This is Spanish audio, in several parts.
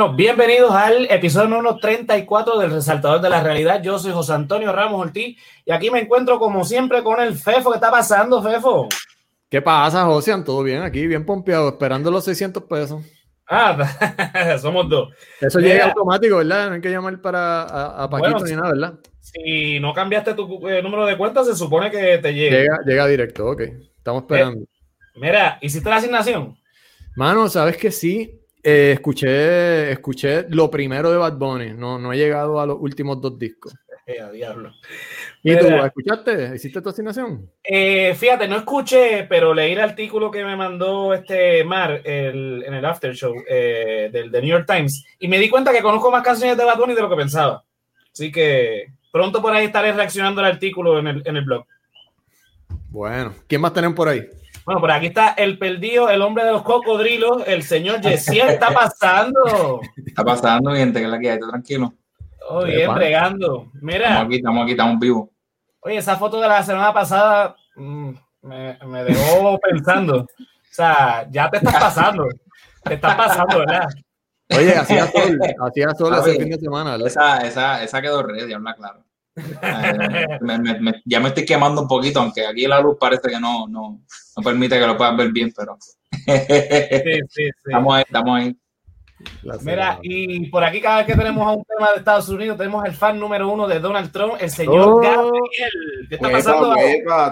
Bueno, bienvenidos al episodio número 34 del Resaltador de la Realidad. Yo soy José Antonio Ramos Ortiz y aquí me encuentro como siempre con el Fefo. ¿Qué está pasando, Fefo? ¿Qué pasa, José? ¿Todo bien aquí? Bien pompeado, esperando los 600 pesos. Ah, somos dos. Eso llega automático, ¿verdad? No hay que llamar para a, Paquito ni nada, ¿verdad? Si no cambiaste tu eh, número de cuenta, se supone que te llega. Llega, llega directo, ok. Estamos esperando. mira, ¿hiciste la asignación? Mano, sabes que sí. Eh, escuché, escuché lo primero de Bad Bunny, no, no he llegado a los últimos dos discos. Eh, diablo. ¿Y tú, escuchaste? ¿Hiciste tu asignación? Eh, fíjate, no escuché, pero leí el artículo que me mandó este Mar en el After Show del New York Times y me di cuenta que conozco más canciones de Bad Bunny de lo que pensaba. Así que pronto por ahí estaré reaccionando al artículo en el, en el blog. Bueno, ¿quién más tenemos por ahí? Bueno, por aquí está el perdido, el hombre de los cocodrilos, el señor Yesiel. está pasando? Está pasando, gente, que es la que hay, tranquilo. Oh, bien, bregando. Mira. Estamos aquí, estamos aquí, estamos vivos. Oye, esa foto de la semana pasada mm, me, me, dejó pensando. O sea, ya te estás pasando. Te estás pasando, ¿verdad? Oye, hacía sol, hacía sol ese fin de semana, ¿verdad? Esa, esa, esa quedó ready, habla claro. ya me estoy quemando un poquito, aunque aquí la luz parece que no, no, no permite que lo puedas ver bien, pero estamos ahí, estamos ahí. Mira, y por aquí cada vez que tenemos a un tema de Estados Unidos, tenemos el fan número uno de Donald Trump, el señor oh. Gabriel. ¿Qué está pasando?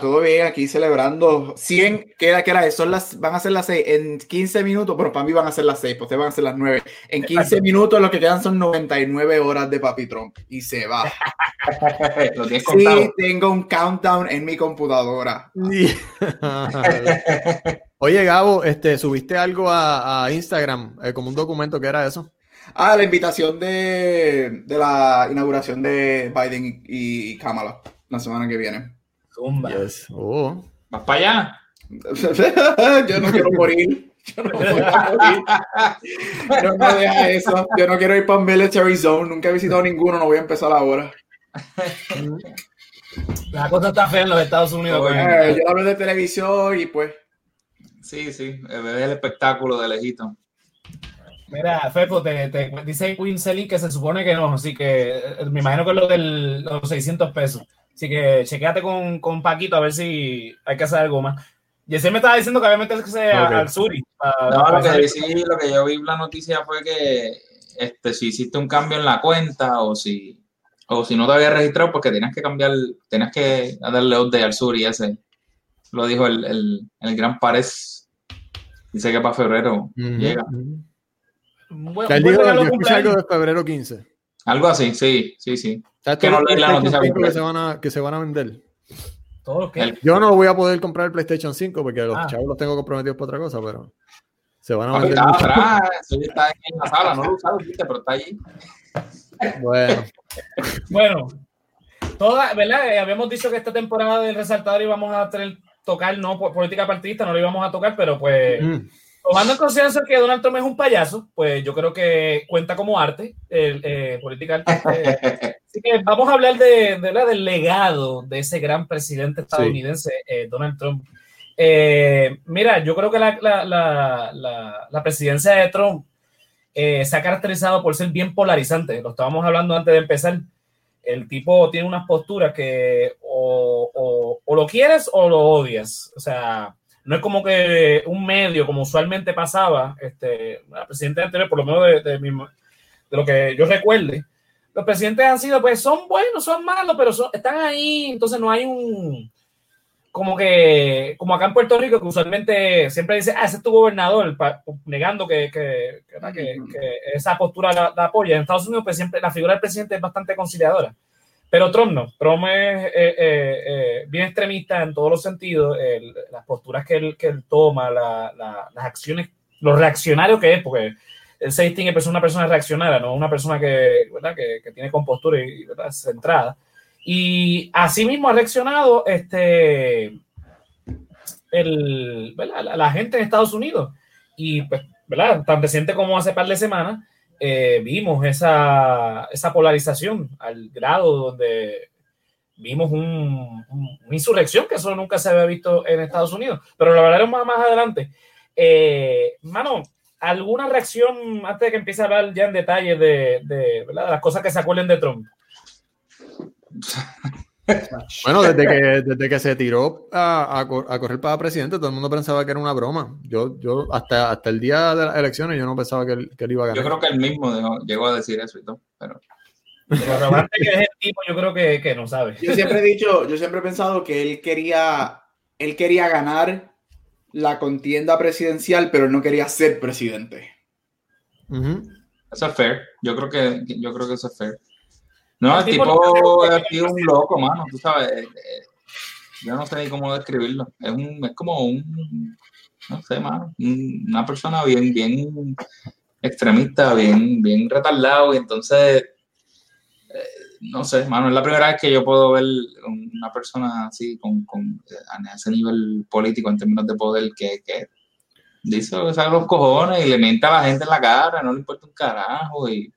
todo bien, aquí celebrando 100, queda que era, son las, van a ser las 6 en 15 minutos, pero para mí van a ser las 6, pues van a ser las 9. En 15 minutos lo que quedan son 99 horas de Papi Trump y se va. sí, tengo un countdown en mi computadora. Oye, Gabo, este, subiste algo a, Instagram, eh, como un documento, ¿qué era eso? Ah, la invitación de, la inauguración de Biden y, Kamala la semana que viene. Zumba. Oh. ¿Vas para allá? Yo no quiero morir. Yo no quiero morir. No me deja eso. Yo no quiero ir para Military Zone. Nunca he visitado ninguno, no voy a empezar ahora. La cosa está fea en los Estados Unidos. Pues, yo hablo de televisión y pues Sí, sí, es el espectáculo de lejito. Mira, Fefo, te, te dice Winsely que se supone que no, así que eh, me imagino que es lo de los 600 pesos. Así que chequeate con, con, Paquito a ver si hay que hacer algo más. Y ese me estaba diciendo que obviamente es que sea al Suri. no, lo que, sí, lo que yo vi la noticia fue que este, si hiciste un cambio en la cuenta o si, o si no te había registrado, porque tenías que cambiar, tenías que darle update al Suri ese. Lo dijo el, el, el gran Párez Dice que para febrero llega. Bueno, él dijo que algo de febrero 15. Algo así, sí, sí, sí. que, no la noticia que, se van a, que se van a vender. ¿Todo Yo no voy a poder comprar el PlayStation 5 porque los ah. chavos los tengo comprometidos para otra cosa, pero se van a vender. Está atrás, está en la sala, no lo usaron, pero está ahí. Bueno. bueno, toda, ¿verdad? Eh, habíamos dicho que esta temporada del resaltador íbamos a tener tocar, no política partidista, no lo íbamos a tocar, pero pues tomando en consideración que Donald Trump es un payaso, pues yo creo que cuenta como arte, eh, política así que vamos a hablar de, de, del legado de ese gran presidente estadounidense, eh, Donald Trump. Eh, mira, yo creo que la, la, la presidencia de Trump se ha caracterizado por ser bien polarizante. Lo estábamos hablando antes de empezar el tipo tiene unas posturas que o, lo quieres o lo odias. O sea, no es como que un medio, como usualmente pasaba, este, la presidente anterior, por lo menos de, lo que yo recuerde, los presidentes han sido, pues son buenos, son malos, pero están ahí, entonces no hay un, como que, como acá en Puerto Rico, que usualmente siempre dice, ah, ese es tu gobernador, negando que, que, esa postura la, apoya. En Estados Unidos, pues siempre la figura del presidente es bastante conciliadora. Pero Trump no. Trump es eh, eh, eh, bien extremista en todos los sentidos. las posturas que él, que él toma, las acciones, los reaccionarios que es, porque él se distingue es una persona reaccionaria, no una persona que, ¿verdad? que, que tiene compostura y ¿verdad? centrada. Y asimismo ha reaccionado este, el, la, gente en Estados Unidos. Y pues, ¿verdad? tan reciente como hace par de semanas, eh, vimos esa, esa, polarización al grado donde vimos un, una insurrección, que eso nunca se había visto en Estados Unidos. Pero lo hablaremos más, más adelante. Eh, mano, ¿alguna reacción antes de que empiece a hablar ya en detalle de, de, de las cosas que se acuerden de Trump? Bueno, desde que, desde que se tiró a, a, correr para presidente, todo el mundo pensaba que era una broma. Yo, yo hasta, hasta el día de las elecciones, yo no pensaba que él, que él iba a ganar. Yo creo que él mismo llegó a decir eso y todo, pero... Pero que es el tipo, yo creo que, que, no sabe. Yo siempre he dicho, yo siempre he pensado que él quería, él quería ganar la contienda presidencial, pero no quería ser presidente. Eso es fair. Yo creo que, yo creo que eso es fair. No, el, tipo, es un loco, mano, tú sabes. Eh, eh, yo no sé ni cómo describirlo. Es, un, es como un, no sé, mano, una persona bien, bien extremista, bien, bien retardado, y entonces, eh, no sé, mano, es la primera vez que yo puedo ver una persona así, con, con a ese nivel político en términos de poder, que, que dice que saca los cojones y le miente a la gente en la cara, no le importa un carajo, y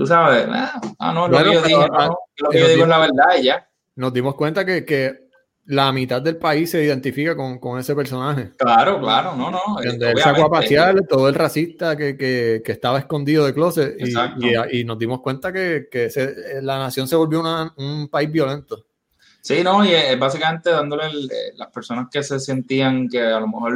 tú sabes, ah, ah no, lo que yo, digo, no, lo que yo digo es la verdad y ya. Nos dimos cuenta que, que la mitad del país se identifica con, con ese personaje. Claro, claro, no, no. Donde él sacó a pasear todo el racista que, que, que, estaba escondido de closet y, y, y nos dimos cuenta que, que se, la nación se volvió una, un país violento. Sí, no, y es básicamente dándole eh, las personas que se sentían que a lo mejor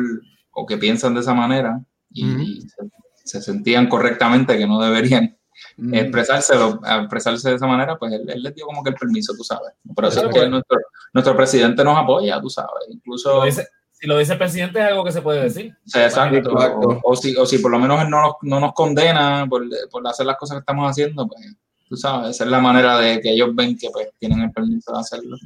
o que piensan de esa manera y, se, se, sentían correctamente que no deberían Mm. expresárselo, expresarse de esa manera, pues él, él, les dio como que el permiso, tú sabes. Pero eso es que nuestro, nuestro presidente nos apoya, tú sabes. Incluso. si lo dice el presidente es algo que se puede decir. exacto. O, si, o si por lo menos él no nos, no nos condena por, por, hacer las cosas que estamos haciendo, pues tú sabes, esa es la manera de que ellos ven que pues tienen el permiso de hacerlo.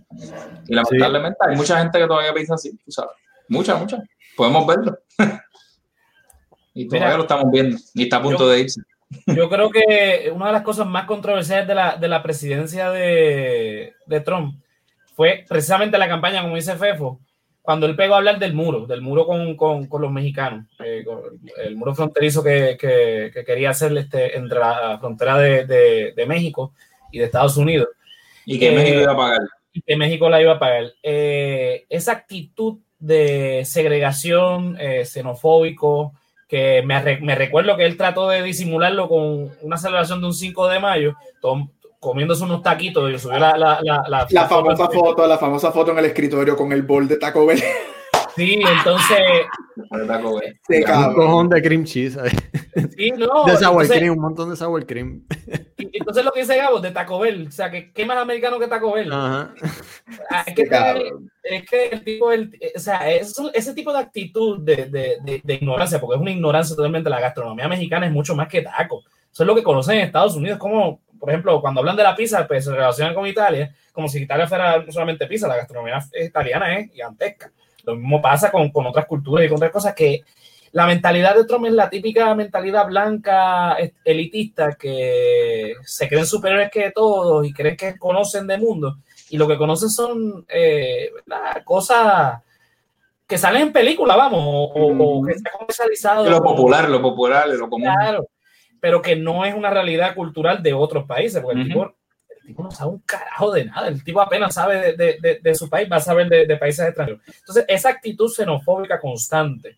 Y lamentablemente hay mucha gente que todavía piensa así, tú sabes. Mucha, mucha. Podemos verlo. y todavía lo estamos viendo. Y está a punto de irse. Yo creo que una de las cosas más controversiales de la, de la presidencia de, de, Trump fue precisamente la campaña, como dice Fefo, cuando él pegó a hablar del muro, del muro con, con, con los mexicanos, eh, el muro fronterizo que, que, que, quería hacer este, entre la frontera de, de, de, México y de Estados Unidos. Y que México iba a pagar. Y que México la iba a pagar. Eh, esa actitud de segregación, eh, xenofóbico, que me, me, recuerdo que él trató de disimularlo con una celebración de un 5 de mayo, comiéndose unos taquitos y subió la, la, la, la famosa foto, la famosa foto en el escritorio con el bol de Taco Bell. Sí, entonces. un cojón de cream cheese. Sí, no. De sour cream, un montón de sour cream. Y entonces lo que dice Gabo, de Taco Bell. O sea, que ¿qué más americano que Taco Bell? Ajá. Ah, es, que, es que el tipo, el, o sea, ese tipo de actitud de, de, de, ignorancia, porque es una ignorancia totalmente, la gastronomía mexicana es mucho más que taco. Eso es lo que conocen en Estados Unidos, como, por ejemplo, cuando hablan de la pizza, pues se relacionan con Italia, como si Italia fuera solamente pizza, la gastronomía italiana es gigantesca. Lo mismo pasa con, con otras culturas y con otras cosas que la mentalidad de Trump es la típica mentalidad blanca elitista que se creen superiores que todos y creen que conocen de mundo y lo que conocen son eh, cosas que salen en película, vamos, o, que se ha comercializado. Lo popular, lo popular, lo común. Claro, pero que no es una realidad cultural de otros países, porque el tipo tipo no sabe un carajo de nada, el tipo apenas sabe de, de, de, su país, va a saber de, países extranjeros. Entonces, esa actitud xenofóbica constante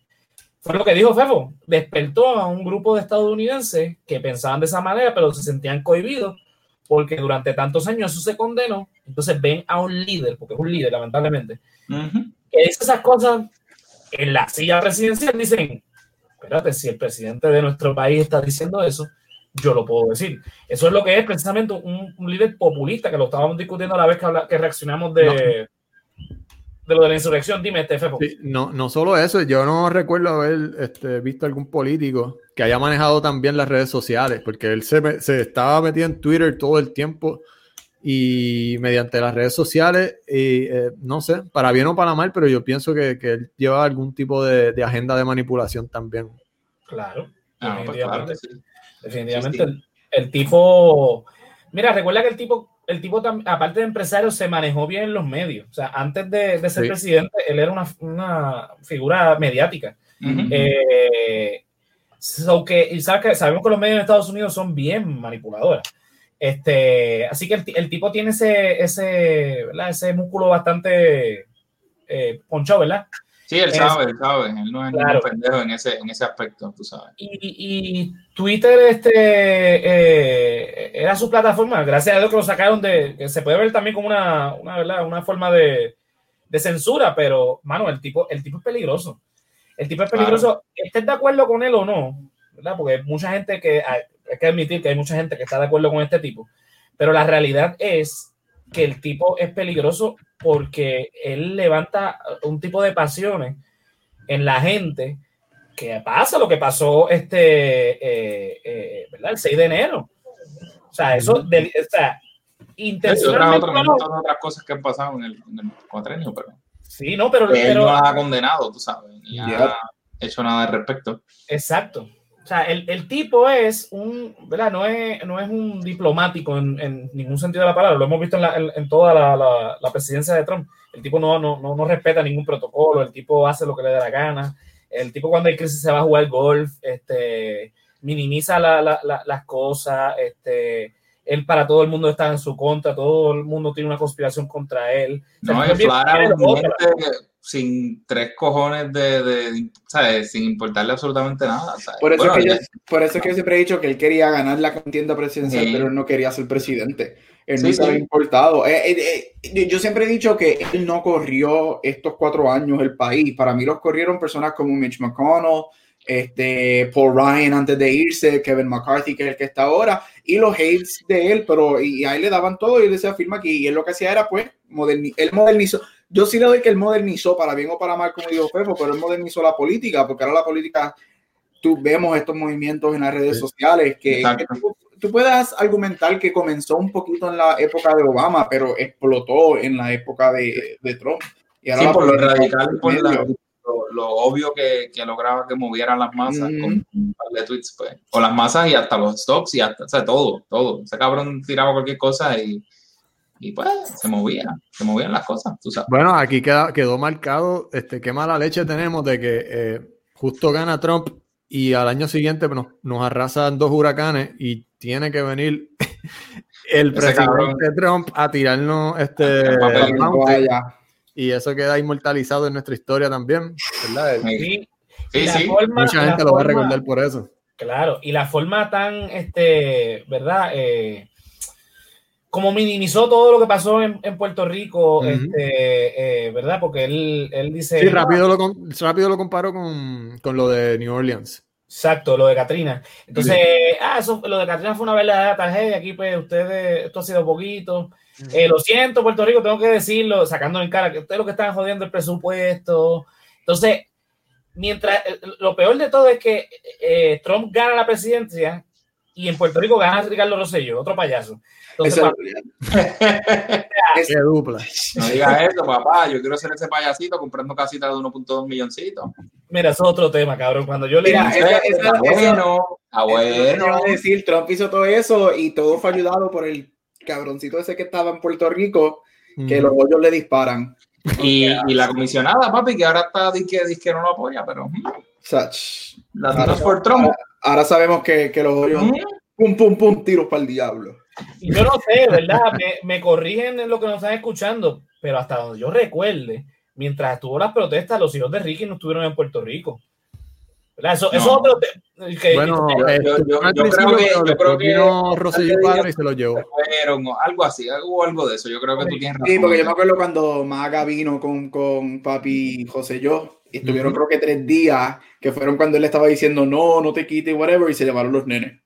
fue lo que dijo Fefo, despertó a un grupo de estadounidenses que pensaban de esa manera, pero se sentían cohibidos porque durante tantos años eso se condenó. Entonces ven a un líder, porque es un líder, lamentablemente, que dice esas cosas en la silla presidencial. Dicen, espérate, si el presidente de nuestro país está diciendo eso, yo lo puedo decir. Eso es lo que es precisamente un, líder populista, que lo estábamos discutiendo a la vez que, que reaccionamos de, de lo de la insurrección. Dime, este no, no solo eso, yo no recuerdo haber este, visto algún político que haya manejado también las redes sociales, porque él se, se estaba metido en Twitter todo el tiempo y mediante las redes sociales, y, eh, no sé, para bien o para mal, pero yo pienso que, que él lleva algún tipo de, de, agenda de manipulación también. Claro, ah, pues definitivamente. Definitivamente El, tipo, mira, recuerda que el tipo, el tipo, aparte de empresario, se manejó bien en los medios. O sea, antes de, ser presidente, él era una, una figura mediática. Eh, que, sabemos que los medios de Estados Unidos son bien manipuladores. Este, así que el, tipo tiene ese, ese, ese músculo bastante eh, ponchado, ¿verdad? Sí, él sabe, él sabe. Él no es claro. ningún pendejo en ese, en ese aspecto, tú sabes. Y, y Twitter este, eh, era su plataforma. Gracias a Dios que lo sacaron de. Que se puede ver también como una, una, ¿verdad? una forma de, de censura, pero, mano, el tipo, el tipo es peligroso. El tipo es peligroso. Claro. ¿Estés de acuerdo con él o no? ¿verdad? Porque mucha gente que. Hay, hay que admitir que hay mucha gente que está de acuerdo con este tipo. Pero la realidad es que el tipo es peligroso porque él levanta un tipo de pasiones en la gente que pasa lo que pasó este, eh, eh, ¿verdad? El 6 de enero. O sea, eso, de, o sea, intencionalmente. Otras, otras, otras cosas que han pasado en el, en el cuatrenio, pero. Sí, no, pero. Él pero, no ha condenado, tú sabes, ni yeah. ha hecho nada al respecto. Exacto. Sea, el, el, tipo es un, ¿verdad? No es, no es un diplomático en, ningún sentido de la palabra. Lo hemos visto en, la, en, toda la, la, la, presidencia de Trump. El tipo no, no, no, no, respeta ningún protocolo, el tipo hace lo que le da la gana. El tipo cuando hay crisis se va a jugar golf, este, minimiza la, las cosas, este, él para todo el mundo está en su contra, todo el mundo tiene una conspiración contra él. No, es claro, sin tres cojones de, de, ¿sabes? Sin importarle absolutamente nada. ¿sabes? Por, eso bueno, que yo, por eso es que yo siempre he dicho que él quería ganar la contienda presidencial, sí. pero él no quería ser presidente. Él sí, no se había sí. importado. Eh, eh, eh, yo siempre he dicho que él no corrió estos cuatro años el país. Para mí los corrieron personas como Mitch McConnell, este, Paul Ryan antes de irse, Kevin McCarthy, que es el que está ahora, y los hates de él, pero y a él le daban todo y él decía, firma aquí, y él lo que hacía era, pues, moderni él modernizó, yo sí le doy que él modernizó, para bien o para mal, como digo Fefo, pero él modernizó la política, porque ahora la política, tú vemos estos movimientos en las redes sí. sociales, que, que tú, tú, puedes argumentar que comenzó un poquito en la época de Obama, pero explotó en la época de, de Trump. Y ahora sí, por lo radical, por la, lo, lo, obvio que, que, lograba que movieran las masas mm. con un par de tweets, pues. O las masas y hasta los stocks y hasta, o sea, todo, todo. Ese cabrón tiraba cualquier cosa y y pues se movía, se movían las cosas, tú sabes. Bueno, aquí queda, quedó marcado, este, qué mala leche tenemos de que eh, justo gana Trump y al año siguiente nos, nos arrasan dos huracanes y tiene que venir el Ese presidente cabrón. Trump a tirarnos este y eso queda inmortalizado en nuestra historia también, ¿verdad? Sí, sí, sí. Forma, Mucha gente lo forma, va a recordar por eso. Claro, y la forma tan, este, ¿verdad? Eh, como minimizó todo lo que pasó en, en Puerto Rico, uh -huh. este, eh, ¿verdad? Porque él, él dice... Sí, rápido lo, rápido lo comparo con, con, lo de New Orleans. Exacto, lo de Katrina. Entonces, sí. ah, eso, lo de Katrina fue una verdadera tragedia. Aquí, pues, ustedes, esto ha sido poquito. Eh, lo siento, Puerto Rico, tengo que decirlo, sacando en cara que ustedes lo que están jodiendo el presupuesto. Entonces, mientras, eh, lo peor de todo es que eh, Trump gana la presidencia y en Puerto Rico gana Ricardo Rosselló, otro payaso. Entonces, Qué dupla. No digas eso, papá. Yo quiero ser ese payasito comprando casitas de 1.2 milloncitos. Mira, eso es otro tema, cabrón. Cuando yo le Mira, esa, está bueno, bueno. decir, Trump hizo todo eso y todo fue ayudado por el cabroncito ese que estaba en Puerto Rico, que mm. los bollos le disparan. Y, y, la comisionada, papi, que ahora está que, que no lo apoya, pero. Sach. La ahora, por Trump. Ahora, ahora, sabemos que, que los bollos. Mm. Pum, pum, pum, tiros para el diablo. Y yo no sé, ¿verdad? me, me, corrigen en lo que nos están escuchando, pero hasta donde yo recuerde, mientras estuvo las protestas, los hijos de Ricky no estuvieron en Puerto Rico. Eso, eso otro bueno, eh, yo, creo que, yo creo que vino padre y se lo llevó. Fueron, algo así, hubo algo de eso. Yo creo que tú tienes razón. Sí, porque yo me acuerdo cuando Maga vino con, con papi José yo y estuvieron uh -huh. creo que tres días que fueron cuando él estaba diciendo no, no te quites, whatever, y se llevaron los nenes.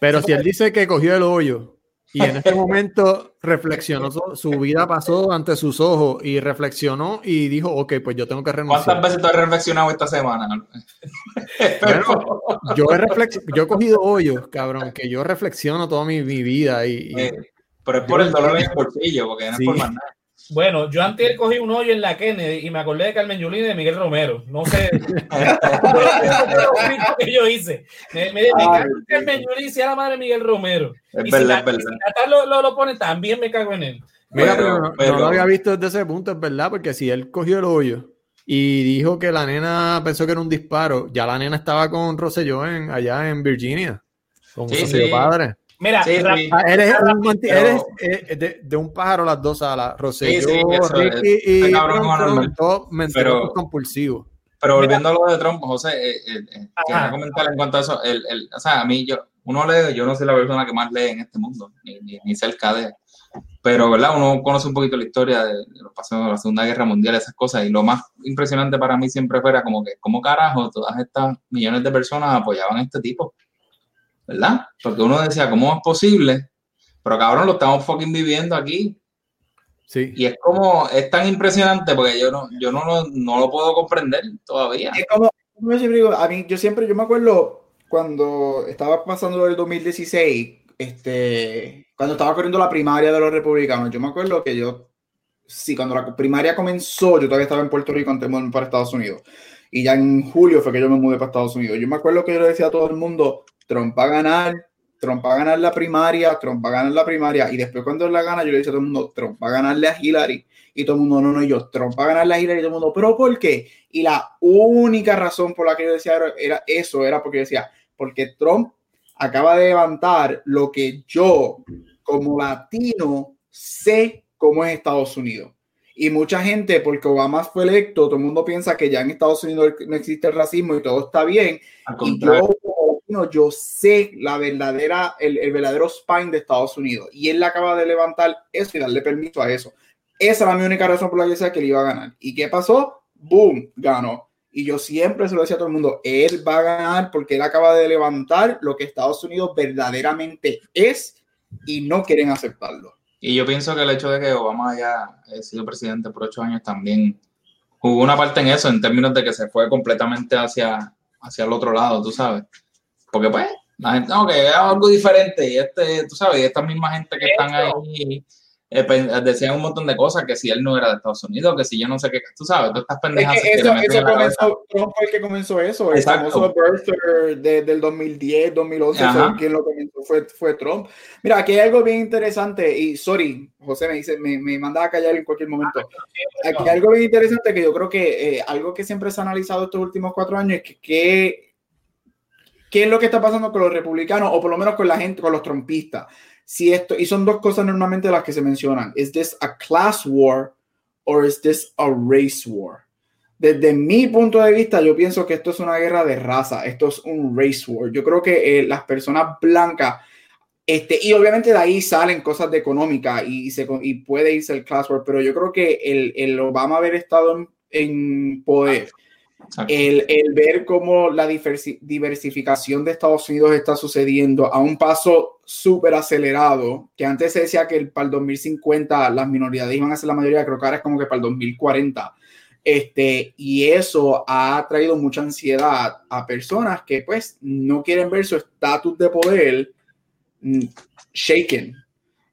Pero si él dice que cogió el hoyo y en este momento reflexionó, su vida pasó ante sus ojos y reflexionó y dijo, ok, pues yo tengo que renunciar. ¿Cuántas veces tú has reflexionado esta semana? bueno, yo he, yo he cogido hoyos, cabrón, que yo reflexiono toda mi, mi vida. Y, y... Eh, pero es por el dolor en el bolsillo, porque no sí. es por más nada. Bueno, yo antes cogí un hoyo en la Kennedy y me acordé de Carmen Yulín y de Miguel Romero. No sé. que yo hice. Me, me, me cago en Carmen Yulín y la madre de Miguel Romero. Es y verdad, si, la, es verdad. si lo, lo, lo, pone, también me cago en él. Mira, pero, pero, pero, no lo había visto desde ese punto, es verdad, porque si él cogió el hoyo y dijo que la nena pensó que era un disparo, ya la nena estaba con Rosselló en, allá en Virginia, con sí, su sí. padre. Mira, sí, sí. Ah, eres, un, eres eh, de, de, un pájaro las dos alas. Rosselló, sí, Ricky y mentor, mentor compulsivo. Pero volviendo a lo de Trump, José, eh, eh, eh, quería comentar en cuanto a eso. El, el, o sea, a mí, yo, uno lee, yo no soy la persona que más lee en este mundo, ni, ni, ni cerca de. Pero, ¿verdad? Uno conoce un poquito la historia de, de los pasos de la Segunda Guerra Mundial, esas cosas. Y lo más impresionante para mí siempre fuera como que, ¿cómo carajo todas estas millones de personas apoyaban a este tipo? ¿Verdad? Porque uno decía, ¿cómo es posible? Pero cabrón, lo estamos fucking viviendo aquí. Sí. Y es como, es tan impresionante porque yo no, yo no, lo, no lo puedo comprender todavía. Es como, como yo siempre digo, a mí, yo siempre, yo me acuerdo cuando estaba pasando el 2016, este, cuando estaba corriendo la primaria de los republicanos, yo me acuerdo que yo, sí, cuando la primaria comenzó, yo todavía estaba en Puerto Rico antes de mudarme para Estados Unidos. Y ya en julio fue que yo me mudé para Estados Unidos. Yo me acuerdo que yo le decía a todo el mundo, Trump va a ganar, Trump va a ganar la primaria, Trump va a ganar la primaria, y después cuando él la gana, yo le decía a todo el mundo, Trump va a ganarle a Hillary, y todo el mundo, no, no, yo, Trump va a ganarle a Hillary, y todo el mundo, pero ¿por qué? Y la única razón por la que yo decía era, era eso, era porque yo decía, porque Trump acaba de levantar lo que yo, como latino, sé cómo es Estados Unidos. Y mucha gente, porque Obama fue electo, todo el mundo piensa que ya en Estados Unidos no existe el racismo y todo está bien. Y yo, no, yo sé la verdadera, el, verdadero spine de Estados Unidos. Y él acaba de levantar eso y darle permiso a eso. Esa era mi única razón por la que decía que él iba a ganar. ¿Y qué pasó? Boom, ganó. Y yo siempre se lo decía a todo el mundo, él va a ganar porque él acaba de levantar lo que Estados Unidos verdaderamente es y no quieren aceptarlo. Y yo pienso que el hecho de que Obama haya sido presidente por ocho años también jugó una parte en eso, en términos de que se fue completamente hacia, hacia el otro lado, tú sabes. Porque pues, la gente, no, que es algo diferente y este, tú sabes, y esta misma gente que están ahí eh, decían un montón de cosas, que si él no era de Estados Unidos, que si yo no sé qué, tú sabes, tú estás pendejas. Es que eso, eso comenzó, Trump fue el que comenzó eso, el famoso birther de, del 2010, 2011, o quien lo comenzó fue, fue Trump. Mira, aquí hay algo bien interesante, y sorry, José me dice, me, me manda a callar en cualquier momento. Aquí hay algo bien interesante que yo creo que eh, algo que siempre se ha analizado estos últimos cuatro años es que, que qué es lo que está pasando con los republicanos, o por lo menos con la gente, con los trompistas si esto, y son dos cosas normalmente las que se mencionan, ¿es this a class war or is this a race war? Desde mi punto de vista, yo pienso que esto es una guerra de raza, esto es un race war. Yo creo que eh, las personas blancas, este, y obviamente de ahí salen cosas de económica y, se, y puede irse el class war, pero yo creo que el, el Obama haber estado en, en poder el, el, ver cómo la diversificación de Estados Unidos está sucediendo a un paso súper acelerado, que antes se decía que para el 2050 las minoridades iban a ser la mayoría, creo que ahora es como que para el 2040. Este, y eso ha traído mucha ansiedad a personas que pues no quieren ver su estatus de poder mm, shaken.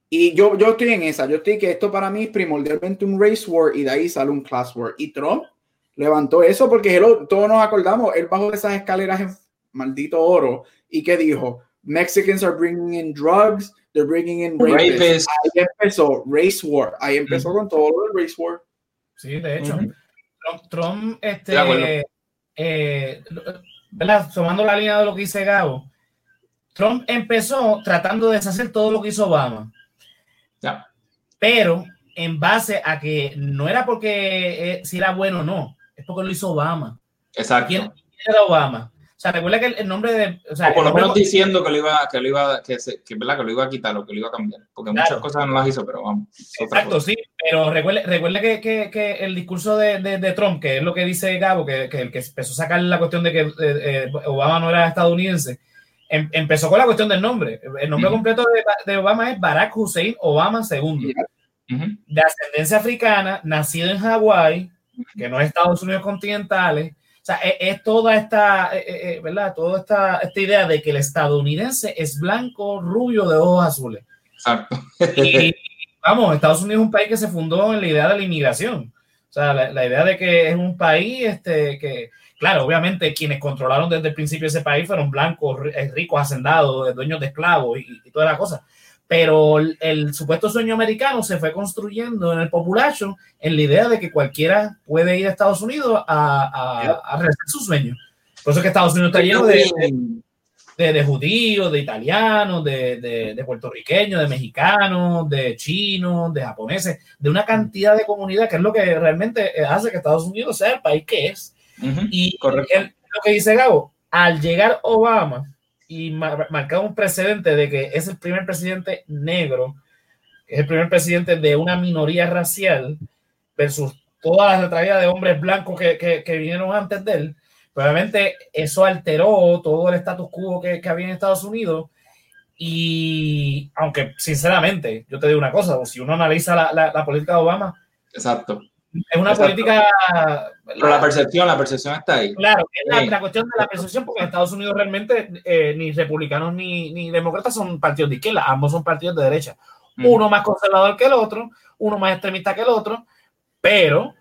Y yo, yo estoy en esa, yo estoy que esto para mí es primordialmente un race war y de ahí sale un class war. Y Trump levantó eso porque él, todos nos acordamos, él bajó de esas escaleras en maldito oro y que dijo, Mexicans are bringing in drugs, they're bringing in rapists. rapists. Ahí empezó race war, ahí empezó mm con todo lo del race war. Sí, de hecho, mm -hmm. Trump, Trump, este, eh, ¿verdad? Tomando la línea de lo que dice Gabo, Trump empezó tratando de deshacer todo lo que hizo Obama. Ya. Pero en base a que no era porque eh, si era bueno o no, porque lo hizo Obama. Exacto. ¿Quién, era Obama? O sea, recuerda que el, el nombre de. O, sea, o por lo menos diciendo que lo iba, que lo iba, que, se, que, ¿verdad? que lo iba a quitar o que lo iba a cambiar. Porque claro. muchas cosas no las hizo, pero vamos. Exacto, sí. Pero recuerde, recuerde que, que, que, el discurso de, de, de, Trump, que es lo que dice Gabo, que, que el que empezó a sacar la cuestión de que eh, eh, Obama no era estadounidense, em, empezó con la cuestión del nombre. El nombre uh -huh. completo de, de, Obama es Barack Hussein Obama II. Uh -huh. De ascendencia africana, nacido en Hawái, que no es Estados Unidos continentales. O sea, es, es toda esta, eh, ¿verdad? Toda esta, esta idea de que el estadounidense es blanco, rubio, de ojos azules. Exacto. y vamos, Estados Unidos es un país que se fundó en la idea de la inmigración. O sea, la, la idea de que es un país este, que, claro, obviamente quienes controlaron desde el principio ese país fueron blancos, ricos, hacendados, dueños de esclavos y, y toda la cosa pero el, el, supuesto sueño americano se fue construyendo en el population en la idea de que cualquiera puede ir a Estados Unidos a, a, a realizar su sueño. Por eso es que Estados Unidos está lleno de, de, de judíos, de italianos, de, de, puertorriqueños, de mexicanos, de chinos, de japoneses, de una cantidad de comunidad que es lo que realmente hace que Estados Unidos sea el país que es. y lo que dice Gabo, al llegar Obama y marcar un precedente de que es el primer presidente negro, es el primer presidente de una minoría racial versus toda la traída de hombres blancos que, que, vinieron antes de él, probablemente eso alteró todo el status quo que, que había en Estados Unidos. Y aunque, sinceramente, yo te digo una cosa, si uno analiza la, la, política de Obama, Exacto. Es una política. Pero la percepción, la percepción está ahí. Claro, es la, cuestión de la percepción, porque en Estados Unidos realmente eh, ni republicanos ni, ni, demócratas son partidos de izquierda, ambos son partidos de derecha. Uno más conservador que el otro, uno más extremista que el otro, pero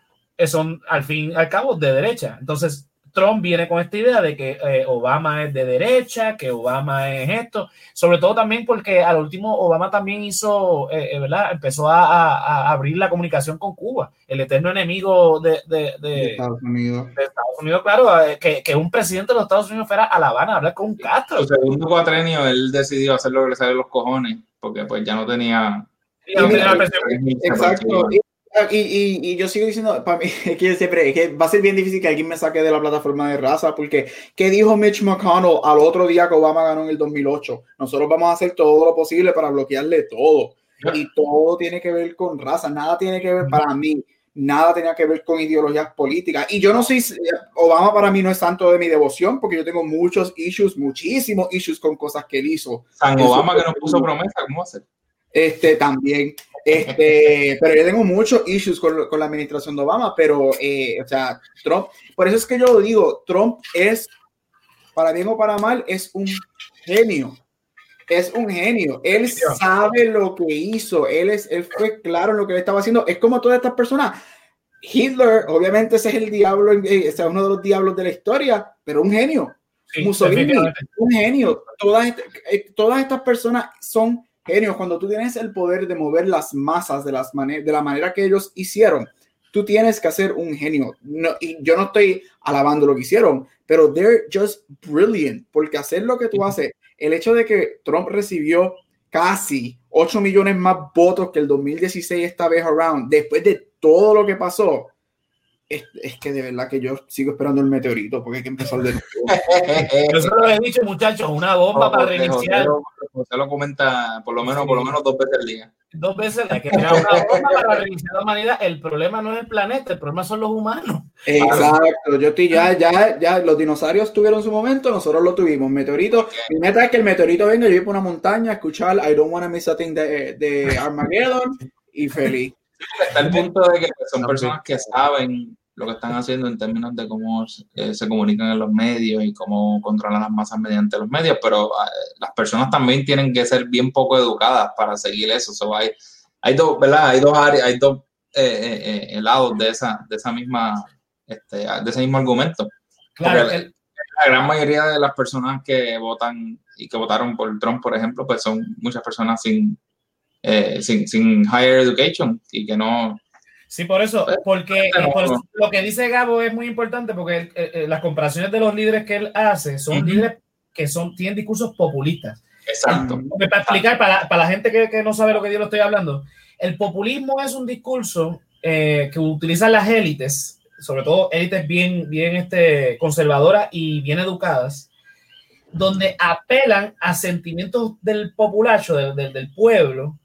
son al fin y al cabo de derecha. Entonces, Trump viene con esta idea de que eh, Obama es de derecha, que Obama es esto, sobre todo también porque al último Obama también hizo, eh, eh, ¿verdad? Empezó a, abrir la comunicación con Cuba, el eterno enemigo de, Estados Unidos. De Estados Unidos, claro, que, que, un presidente de los Estados Unidos fuera a La Habana a hablar con un Castro. Su segundo cuatrenio, él decidió hacer lo que le sale los cojones, porque pues ya no tenía... Exacto. Y, yo sigo diciendo, para mí, que siempre que va a ser bien difícil que alguien me saque de la plataforma de raza, porque ¿qué dijo Mitch McConnell al otro día que Obama ganó en el 2008? Nosotros vamos a hacer todo lo posible para bloquearle todo. Y todo tiene que ver con raza, nada tiene que ver para mí, nada tenía que ver con ideologías políticas. Y yo no sé, Obama para mí no es tanto de mi devoción, porque yo tengo muchos issues, muchísimos issues con cosas que él hizo. San Obama que nos puso promesa, ¿cómo hace? Este también. Este, pero yo tengo muchos issues con, con la administración de Obama, pero, eh, o sea, Trump, por eso es que yo digo, Trump es, para bien o para mal, es un genio. Es un genio. Él sabe lo que hizo. Él, es, él fue claro en lo que él estaba haciendo. Es como todas estas personas. Hitler, obviamente, ese es el diablo, eh, ese es uno de los diablos de la historia, pero un genio. Mussolini, un genio. Todas, eh, todas estas personas son Genio, cuando tú tienes el poder de mover las masas de, las de la manera que ellos hicieron, tú tienes que hacer un genio. No, y yo no estoy alabando lo que hicieron, pero they're just brilliant, porque hacer lo que tú haces, el hecho de que Trump recibió casi 8 millones más votos que el 2016 esta vez around, después de todo lo que pasó, es, que de verdad que yo sigo esperando el meteorito porque hay que empezar de nuevo. yo se lo he dicho, muchachos, una bomba para reiniciar. Usted lo comenta por lo menos, por lo menos dos veces al día. Dos veces hay que una bomba para reiniciar la humanidad. El problema no es el planeta, el problema son los humanos. Exacto, yo estoy ya, ya, ya, los dinosaurios tuvieron su momento, nosotros lo tuvimos. Meteorito, mi meta es que el meteorito venga, yo voy por una montaña, escuchar I don't wanna miss a thing de, de Armageddon y feliz. Está el punto de que son personas que saben lo que están haciendo en términos de cómo eh, se comunican en los medios y cómo controlan las masas mediante los medios, pero eh, las personas también tienen que ser bien poco educadas para seguir eso. hay, hay dos, ¿verdad? Hay dos áreas, hay dos eh, lados de esa, de esa misma, este, de ese mismo argumento. Claro, la gran mayoría de las personas que votan y que votaron por Trump, por ejemplo, pues son muchas personas sin, eh, sin, sin higher education y que no... Sí, por eso, eh, porque lo que dice Gabo es muy importante porque eh, las comparaciones de los líderes que él hace son líderes que son, tienen discursos populistas. Exacto. Para explicar, para, para la gente que, que, no sabe lo que yo lo estoy hablando, el populismo es un discurso que utilizan las élites, sobre todo élites bien, bien este, conservadoras y bien educadas, donde apelan a sentimientos del populacho, del, del pueblo,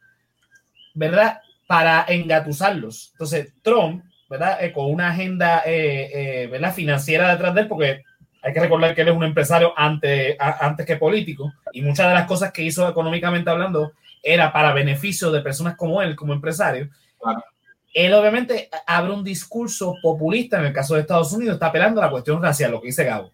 ¿verdad? Para engatusarlos. Entonces, Trump, ¿verdad? Eh, con una agenda, eh, eh, ¿verdad? Financiera detrás de él, porque hay que recordar que él es un empresario antes, antes que político, y muchas de las cosas que hizo económicamente hablando era para beneficio de personas como él, como empresario. Él obviamente abre un discurso populista en el caso de Estados Unidos, está apelando a la cuestión racial, lo que dice Gabo.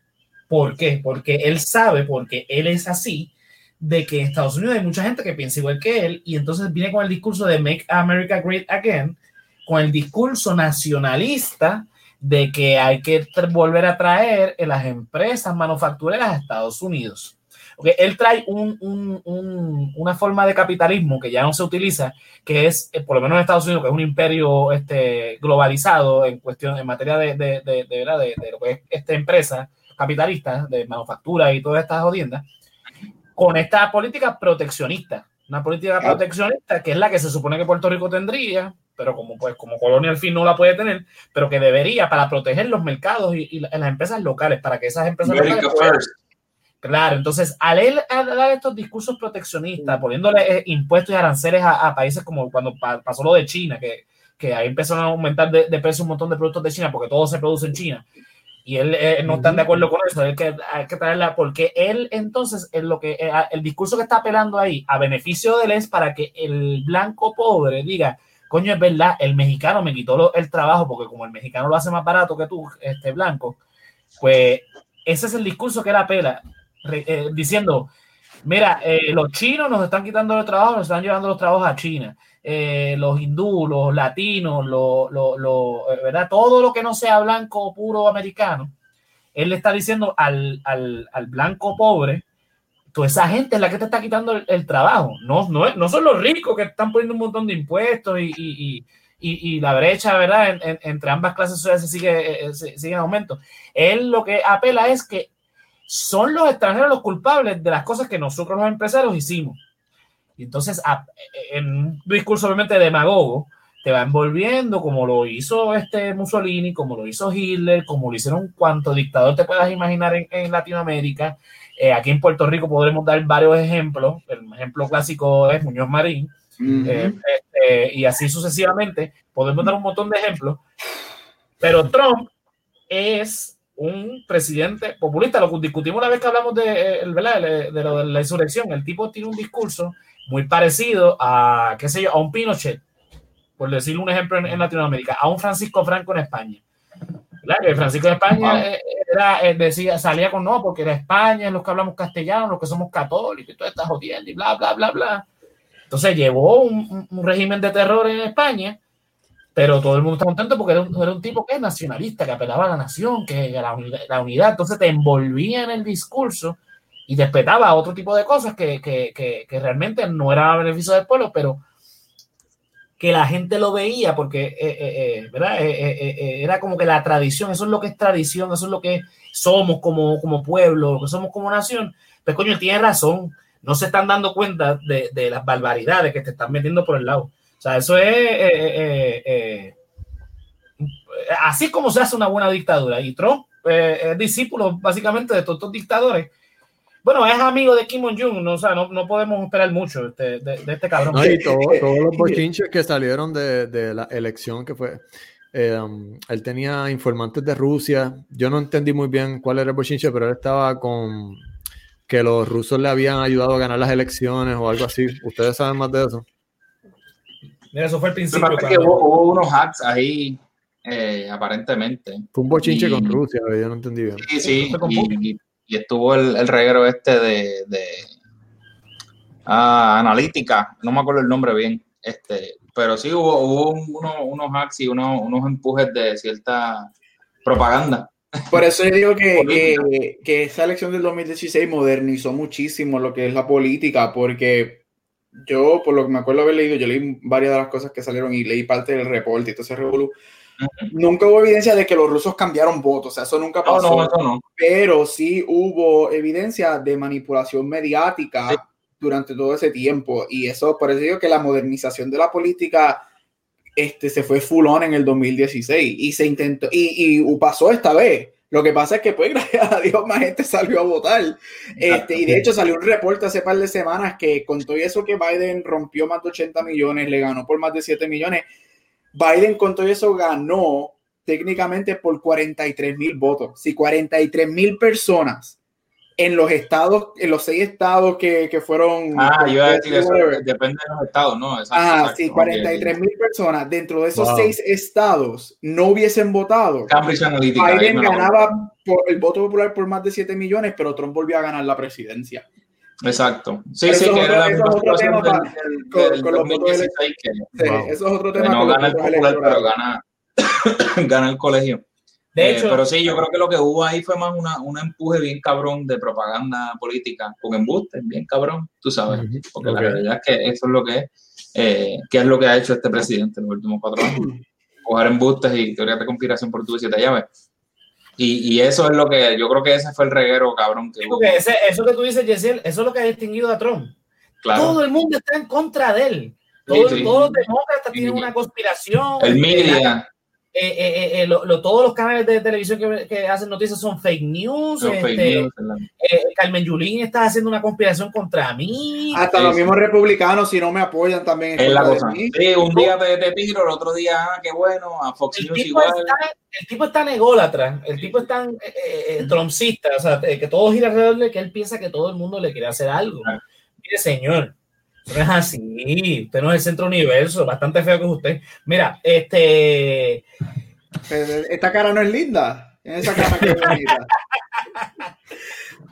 ¿Por qué? Porque él sabe, porque él es así, de que en Estados Unidos hay mucha gente que piensa igual que él y entonces viene con el discurso de Make America Great Again, con el discurso nacionalista de que hay que volver a traer en las empresas manufactureras a Estados Unidos. Porque él trae un, un, una forma de capitalismo que ya no se utiliza, que es, eh, por lo menos en Estados Unidos, que es un imperio este, globalizado en cuestión, en materia de, de, de, de, empresa capitalista, de manufactura y todas estas jodiendas con esta política proteccionista. Una política proteccionista que es la que se supone que Puerto Rico tendría, pero como pues como colonia al fin no la puede tener, pero que debería para proteger los mercados y, las empresas locales, para que esas empresas locales Claro, entonces al él dar estos discursos proteccionistas, poniéndole eh, impuestos y aranceles a, países como cuando pasó lo de China, que, que ahí empezaron a aumentar de, de, precio un montón de productos de China porque todo se produce en China, y él eh, no está de acuerdo con eso, hay que, hay que traerla, porque él entonces, es lo que, eh, el discurso que está apelando ahí a beneficio de él es para que el blanco pobre diga, coño, es verdad, el mexicano me quitó el trabajo porque como el mexicano lo hace más barato que tú, este blanco, pues ese es el discurso que él apela, eh, diciendo, mira, los chinos nos están quitando el trabajo, nos están llevando los trabajos a China. Eh, los hindúes, los latinos, eh, ¿verdad? Todo lo que no sea blanco puro americano, él le está diciendo al, blanco pobre, toda esa gente es la que te está quitando el, trabajo. No, no, no, son los ricos que están poniendo un montón de impuestos y, la brecha, ¿verdad? entre ambas clases sociales sigue, eh, sigue en aumento. Él lo que apela es que son los extranjeros los culpables de las cosas que nosotros los empresarios hicimos. Y entonces, en un discurso obviamente demagogo, te va envolviendo como lo hizo este Mussolini, como lo hizo Hitler, como lo hicieron cuanto dictador te puedas imaginar en, Latinoamérica. Eh, aquí en Puerto Rico podremos dar varios ejemplos. El ejemplo clásico es Muñoz Marín. Eh, este, y así sucesivamente. Podemos dar un montón de ejemplos. Pero Trump es un presidente populista. Lo discutimos la vez que hablamos de, eh, de, de, lo de la insurrección. El tipo tiene un discurso muy parecido a, qué sé yo, a un Pinochet, por decirle un ejemplo en, Latinoamérica, a un Francisco Franco en España. ¿Verdad? Francisco de España eh, era, eh, decía, salía con no, porque era España, los que hablamos castellano, los que somos católicos, y todo está jodiendo, y bla, bla, bla, bla. Entonces llevó un, régimen de terror en España, pero todo el mundo está contento porque era un, tipo que es nacionalista, que apelaba a la nación, que la la unidad. Entonces te envolvía en el discurso y respetaba otro tipo de cosas que, que, que, realmente no era a beneficio del pueblo, pero que la gente lo veía porque eh, eh, eh, ¿verdad? era como que la tradición, eso es lo que es tradición, eso es lo que somos como, como pueblo, lo que somos como nación. Pues coño, tiene razón, no se están dando cuenta de, de las barbaridades que te están metiendo por el lado. O sea, eso es así como se hace una buena dictadura. Y Trump es discípulo básicamente de todos estos dictadores bueno, es amigo de Kim Jong-un, no, o sea, no, no, podemos esperar mucho de, de, este cabrón. No, y todos los bochinches que salieron de, de la elección que fue. Eh, um, él tenía informantes de Rusia. Yo no entendí muy bien cuál era el bochinche, pero él estaba con que los rusos le habían ayudado a ganar las elecciones o algo así. ¿Ustedes saben más de eso? Mira, eso fue el principio. Que hubo, unos hacks ahí, eh, aparentemente. Fue un bochinche con Rusia, yo no entendí bien. Sí, sí. Y, y estuvo el, el reguero este de, de ah, analítica, no me acuerdo el nombre bien, este, pero sí hubo, hubo unos hacks y unos, unos empujes de cierta propaganda. Por eso yo digo que, que, esa elección del 2016 modernizó muchísimo lo que es la política, porque yo, por lo que me acuerdo haber leído, yo leí varias de las cosas que salieron y leí parte del reporte y todo ese revolú. Nunca hubo evidencia de que los rusos cambiaron votos, o sea, eso nunca pasó. Pero sí hubo evidencia de manipulación mediática durante todo ese tiempo. Y eso, por eso digo que la modernización de la política este, se fue full on en el 2016 y se intentó, y, y pasó esta vez. Lo que pasa es que, pues, gracias a Dios, más gente salió a votar. Este, y de hecho, salió un reporte hace par de semanas que con todo eso que Biden rompió más de 80 millones, le ganó por más de 7 millones. Biden con todo eso ganó técnicamente por 43 mil votos. Si 43 mil personas en los estados, en los seis estados que, que fueron. Ah, yo iba a decir eso, depende de los estados, ¿no? ah, sí, 43 mil personas dentro de esos seis estados no hubiesen votado. Biden ganaba por el voto popular por más de 7 millones, pero Trump volvió a ganar la presidencia. Exacto. Sí, sí, que era la otro tema con, los votos Eso es otro tema. no gana el popular, pero gana, gana el colegio. De eh, hecho, pero sí, yo creo que lo que hubo ahí fue más una, un empuje bien cabrón de propaganda política con embuste, bien cabrón, tú sabes. Porque la realidad es que eso es lo que es, eh, que es lo que ha hecho este presidente en los últimos cuatro años. Coger embustes y teorías de conspiración por tu y siete llaves y, eso es lo que yo creo que ese fue el reguero, cabrón. Que eso que tú dices, Yesiel, eso es lo que ha distinguido a Trump. Todo el mundo está en contra de él. Todos, Sí, sí. todos los demócratas tienen una conspiración. El media. Eh, eh, eh, lo- lo- todos los canales de televisión que, que hacen noticias son fake news. Este, fake news, ¿verdad? eh, Carmen Yulín está haciendo una conspiración contra mí. Hasta Sí, los mismos republicanos, si no me apoyan también. Es la culpa de cosa. mí. Sí, un día te, te tiro, el otro día, ah, qué bueno, a Fox el News tipo, igual. está, el tipo es tan ególatra, el tipo es tan eh, eh, trompsista, o sea, que todo gira alrededor de que él piensa que todo el mundo le quiere hacer algo. Claro. Mire, señor, no es así. Usted no es el centro universo, bastante feo que es usted. Mira, este. Esta cara no es linda. Esa cara que es bonita.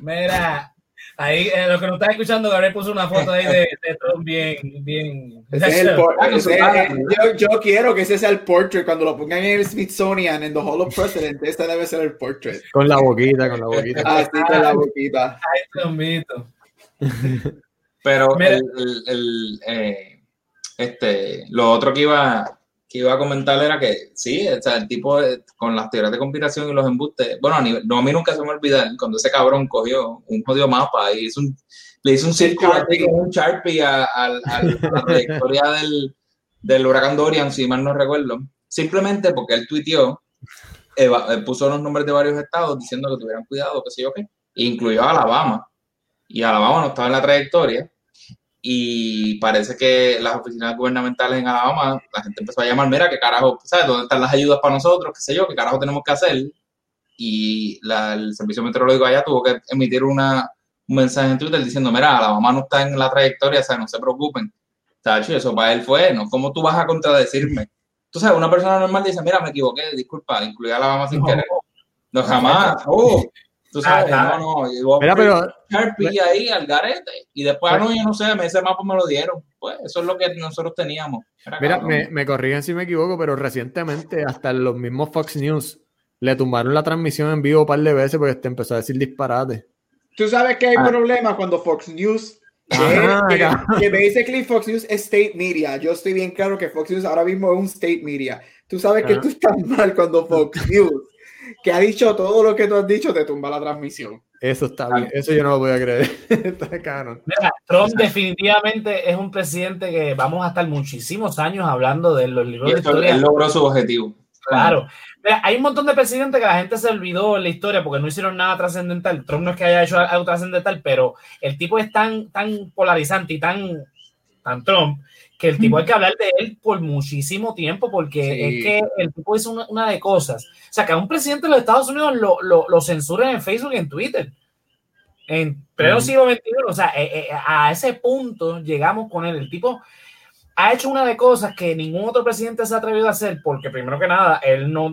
Mira, ahí eh, los que nos están escuchando, Gabriel puso una foto ahí de, de Trump bien, bien. Ese es el por- Ah, ese- yo, yo quiero que ese sea el portrait. Cuando lo pongan en el Smithsonian, en The Hall of Presidents, ese debe ser el portrait. Con la boquita, con la boquita. Así con la boquita. Ay, Trumpito. Pero Mira. el, el- el, eh, este, lo otro que iba, que iba a comentar era que sí, o sea, el tipo eh, con las teorías de conspiración y los embustes, bueno, a, nivel- no, a mí nunca se me olvida cuando ese cabrón cogió un jodido mapa y hizo un, le hizo un círculo con un Sharpie a, a- a la trayectoria del, del huracán Dorian, si mal no recuerdo, simplemente porque él tuiteó, eh, puso los nombres de varios estados diciendo que tuvieran cuidado, qué sé yo qué, e incluyó a Alabama. Y Alabama no estaba en la trayectoria y parece que las oficinas gubernamentales en Alabama, la gente empezó a llamar, mira, qué carajo, ¿sabes? ¿Dónde están las ayudas para nosotros? ¿Qué sé yo? ¿Qué carajo tenemos que hacer? Y la- el servicio meteorológico allá tuvo que emitir una, un mensaje en Twitter diciendo, mira, Alabama no está en la trayectoria, o sea, no se preocupen. Tacho, eso para él fue, ¿no? ¿Cómo tú vas a contradecirme? Tú sabes, una persona normal dice, mira, me equivoqué, disculpa, incluí a Alabama sin No. querer. No, jamás. Oh, tú sabes, Ah, no, no. llegó Mira, pero Sharpie ahí al garete. Y después, ah, no, yo no sé, ese mapa me lo dieron. Pues eso es lo que nosotros teníamos. Era Mira, cabrón. me, me corrigen si me equivoco, pero recientemente hasta los mismos Fox News le tumbaron la transmisión en vivo un par de veces porque te empezó a decir disparate. Tú sabes que hay Ah. problemas cuando Fox News. Que, cabrón. que basically Fox News es state media. Yo estoy bien claro que Fox News ahora mismo es un state media. Tú sabes que tú estás mal cuando Fox News, que ha dicho todo lo que tú has dicho, te tumba la transmisión. Eso está bien, eso yo no lo voy a creer. está cabrón. Mira, Trump definitivamente es un presidente que vamos a estar muchísimos años hablando de los libros Y de esto, historia. él logró su objetivo. Claro. Mira, hay un montón de presidentes que la gente se olvidó en la historia porque no hicieron nada trascendental. Trump no es que haya hecho algo trascendental, pero el tipo es tan, tan polarizante y tan, tan Trump que el tipo hay que hablar de él por muchísimo tiempo porque Sí. es que el tipo hizo una, una de cosas. O sea, que a un presidente de los Estados Unidos lo, lo, lo censuren en Facebook y en Twitter. En pleno siglo XXI, o sea, eh, eh, a ese punto llegamos con él. El tipo ha hecho una de cosas que ningún otro presidente se ha atrevido a hacer, porque primero que nada, él no,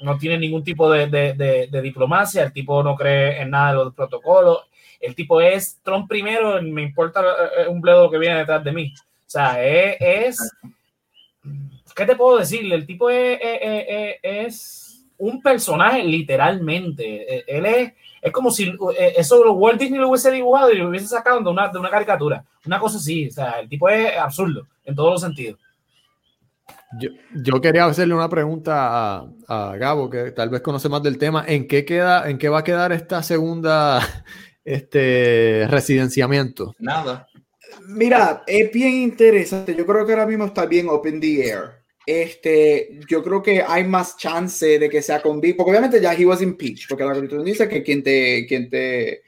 no tiene ningún tipo de, de- de- de diplomacia, el tipo no cree en nada de los protocolos, el tipo es Trump primero, me importa eh, un bledo que viene detrás de mí. O sea, es, es- ¿qué te puedo decir? El tipo es, es- es- es un personaje literalmente. Eh, Él es, es como si eh, eso Walt Disney lo hubiese dibujado y lo hubiese sacado de una, de una caricatura. Una cosa así. O sea, el tipo es absurdo en todos los sentidos. Yo, yo quería hacerle una pregunta a, a Gabo, que tal vez conoce más del tema. ¿En qué queda, en qué va a quedar esta segunda este residenciamiento? Nada. Mira, es bien interesante. Yo creo que ahora mismo está bien open the air. Este, yo creo que hay más chance de que sea con Vic, porque obviamente ya he was impeached, porque la constitución dice que quien te, quien te,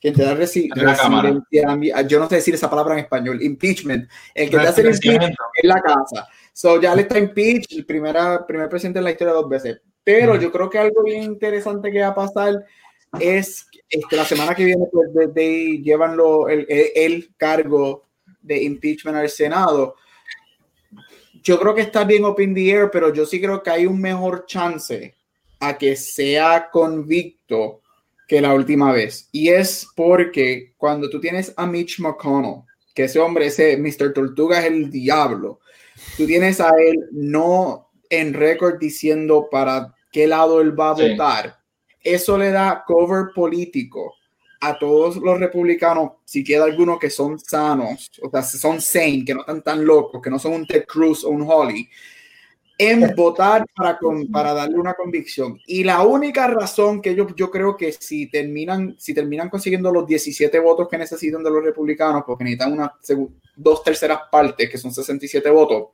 quien te da resi- residencia, yo no sé decir esa palabra en español, impeachment, el que te hace el impeachment en la casa. So ya le está impeached, el primera, primer presidente en la historia dos veces. Pero yo creo que algo bien interesante que va a pasar es este, la semana que viene, pues de, de- llevan lo- el, el- cargo de impeachment al Senado. Yo creo que está bien up in the air, pero yo sí creo que hay un mejor chance a que sea convicto que la última vez. Y es porque cuando tú tienes a Mitch McConnell, que ese hombre, ese Mr. Tortuga es el diablo, tú tienes a él no en récord diciendo para qué lado él va a Sí. votar. Eso le da cover político a todos los republicanos, si queda alguno que son sanos, o sea, son sane, que no están tan locos, que no son un Ted Cruz o un Holly, en votar para, para darle una convicción. Y la única razón que yo, yo creo que si terminan, si terminan consiguiendo los 17 votos que necesitan de los republicanos, porque necesitan una, dos terceras partes, que son 67 votos,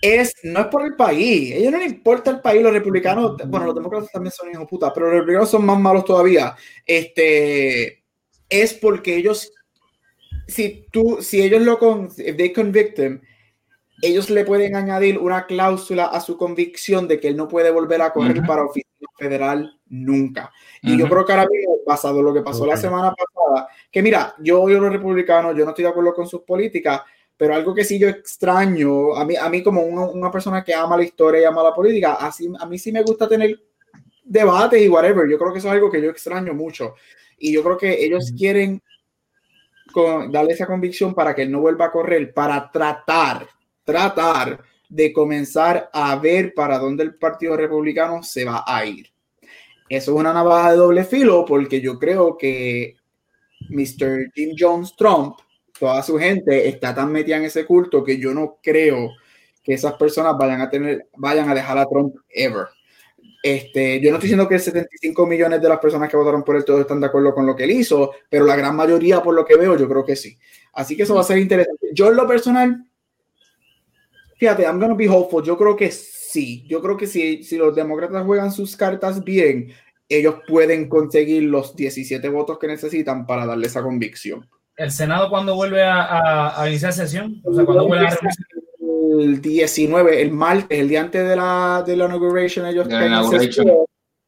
es, no es por el país. A ellos no les importa el país. Los republicanos, bueno, los demócratas también son hijos puta, pero los republicanos son más malos todavía. Este, es porque ellos, si tú, si ellos lo con, if they convict him, ellos le pueden añadir una cláusula a su convicción de que él no puede volver a correr para oficina federal nunca. Y yo creo que ahora mismo, pasado lo que pasó la semana pasada, que mira, yo odio a los republicanos, yo no estoy de acuerdo con sus políticas, pero algo que sí yo extraño, a mí, a mí como una, persona que ama la historia y ama la política, así, a mí sí me gusta tener debates y whatever. Yo creo que eso es algo que yo extraño mucho. Y yo creo que ellos quieren darle esa convicción para que él no vuelva a correr, para tratar tratar de comenzar a ver para dónde el Partido Republicano se va a ir. Eso es una navaja de doble filo porque yo creo que Mr. Jim Jones Trump, toda su gente está tan metida en ese culto que yo no creo que esas personas vayan a tener, vayan a dejar a Trump ever. Este, yo no estoy diciendo que 75 millones de las personas que votaron por él todos están de acuerdo con lo que él hizo, pero la gran mayoría, por lo que veo, yo creo que sí. Así que eso va a ser interesante. Yo en lo personal, Fíjate, I'm gonna be hopeful. Yo creo que sí. Yo creo que si, si los demócratas juegan sus cartas bien, ellos pueden conseguir los 17 votos que necesitan para darle esa convicción. ¿El Senado cuando vuelve a, a, iniciar sesión? O sea, cuando vuelve a El 19, el martes, el día antes de la, de la inauguration, ellos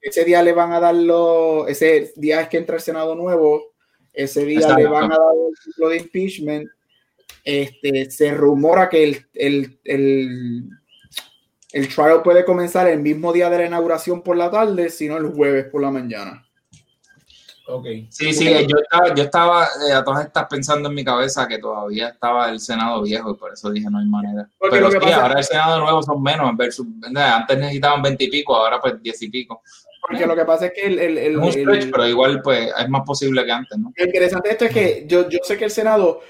ese día le van a dar lo, ese día es que entra el Senado nuevo, ese día le van a dar lo de impeachment. Este, se rumora que el, el, el, el, trial puede comenzar el mismo día de la inauguración por la tarde, sino el jueves por la mañana. Okay. Sí, sí, yo estaba, yo estaba eh, a todas estas pensando en mi cabeza que todavía estaba el Senado viejo y por eso dije no hay manera. Pero sí, ahora el Senado nuevo son menos versus, antes necesitaban 20 y pico, ahora pues 10 y pico. Porque lo que pasa es que el... el, el, pero igual pues es más posible que antes, ¿no? Lo interesante de esto es que yo, yo sé que el Senado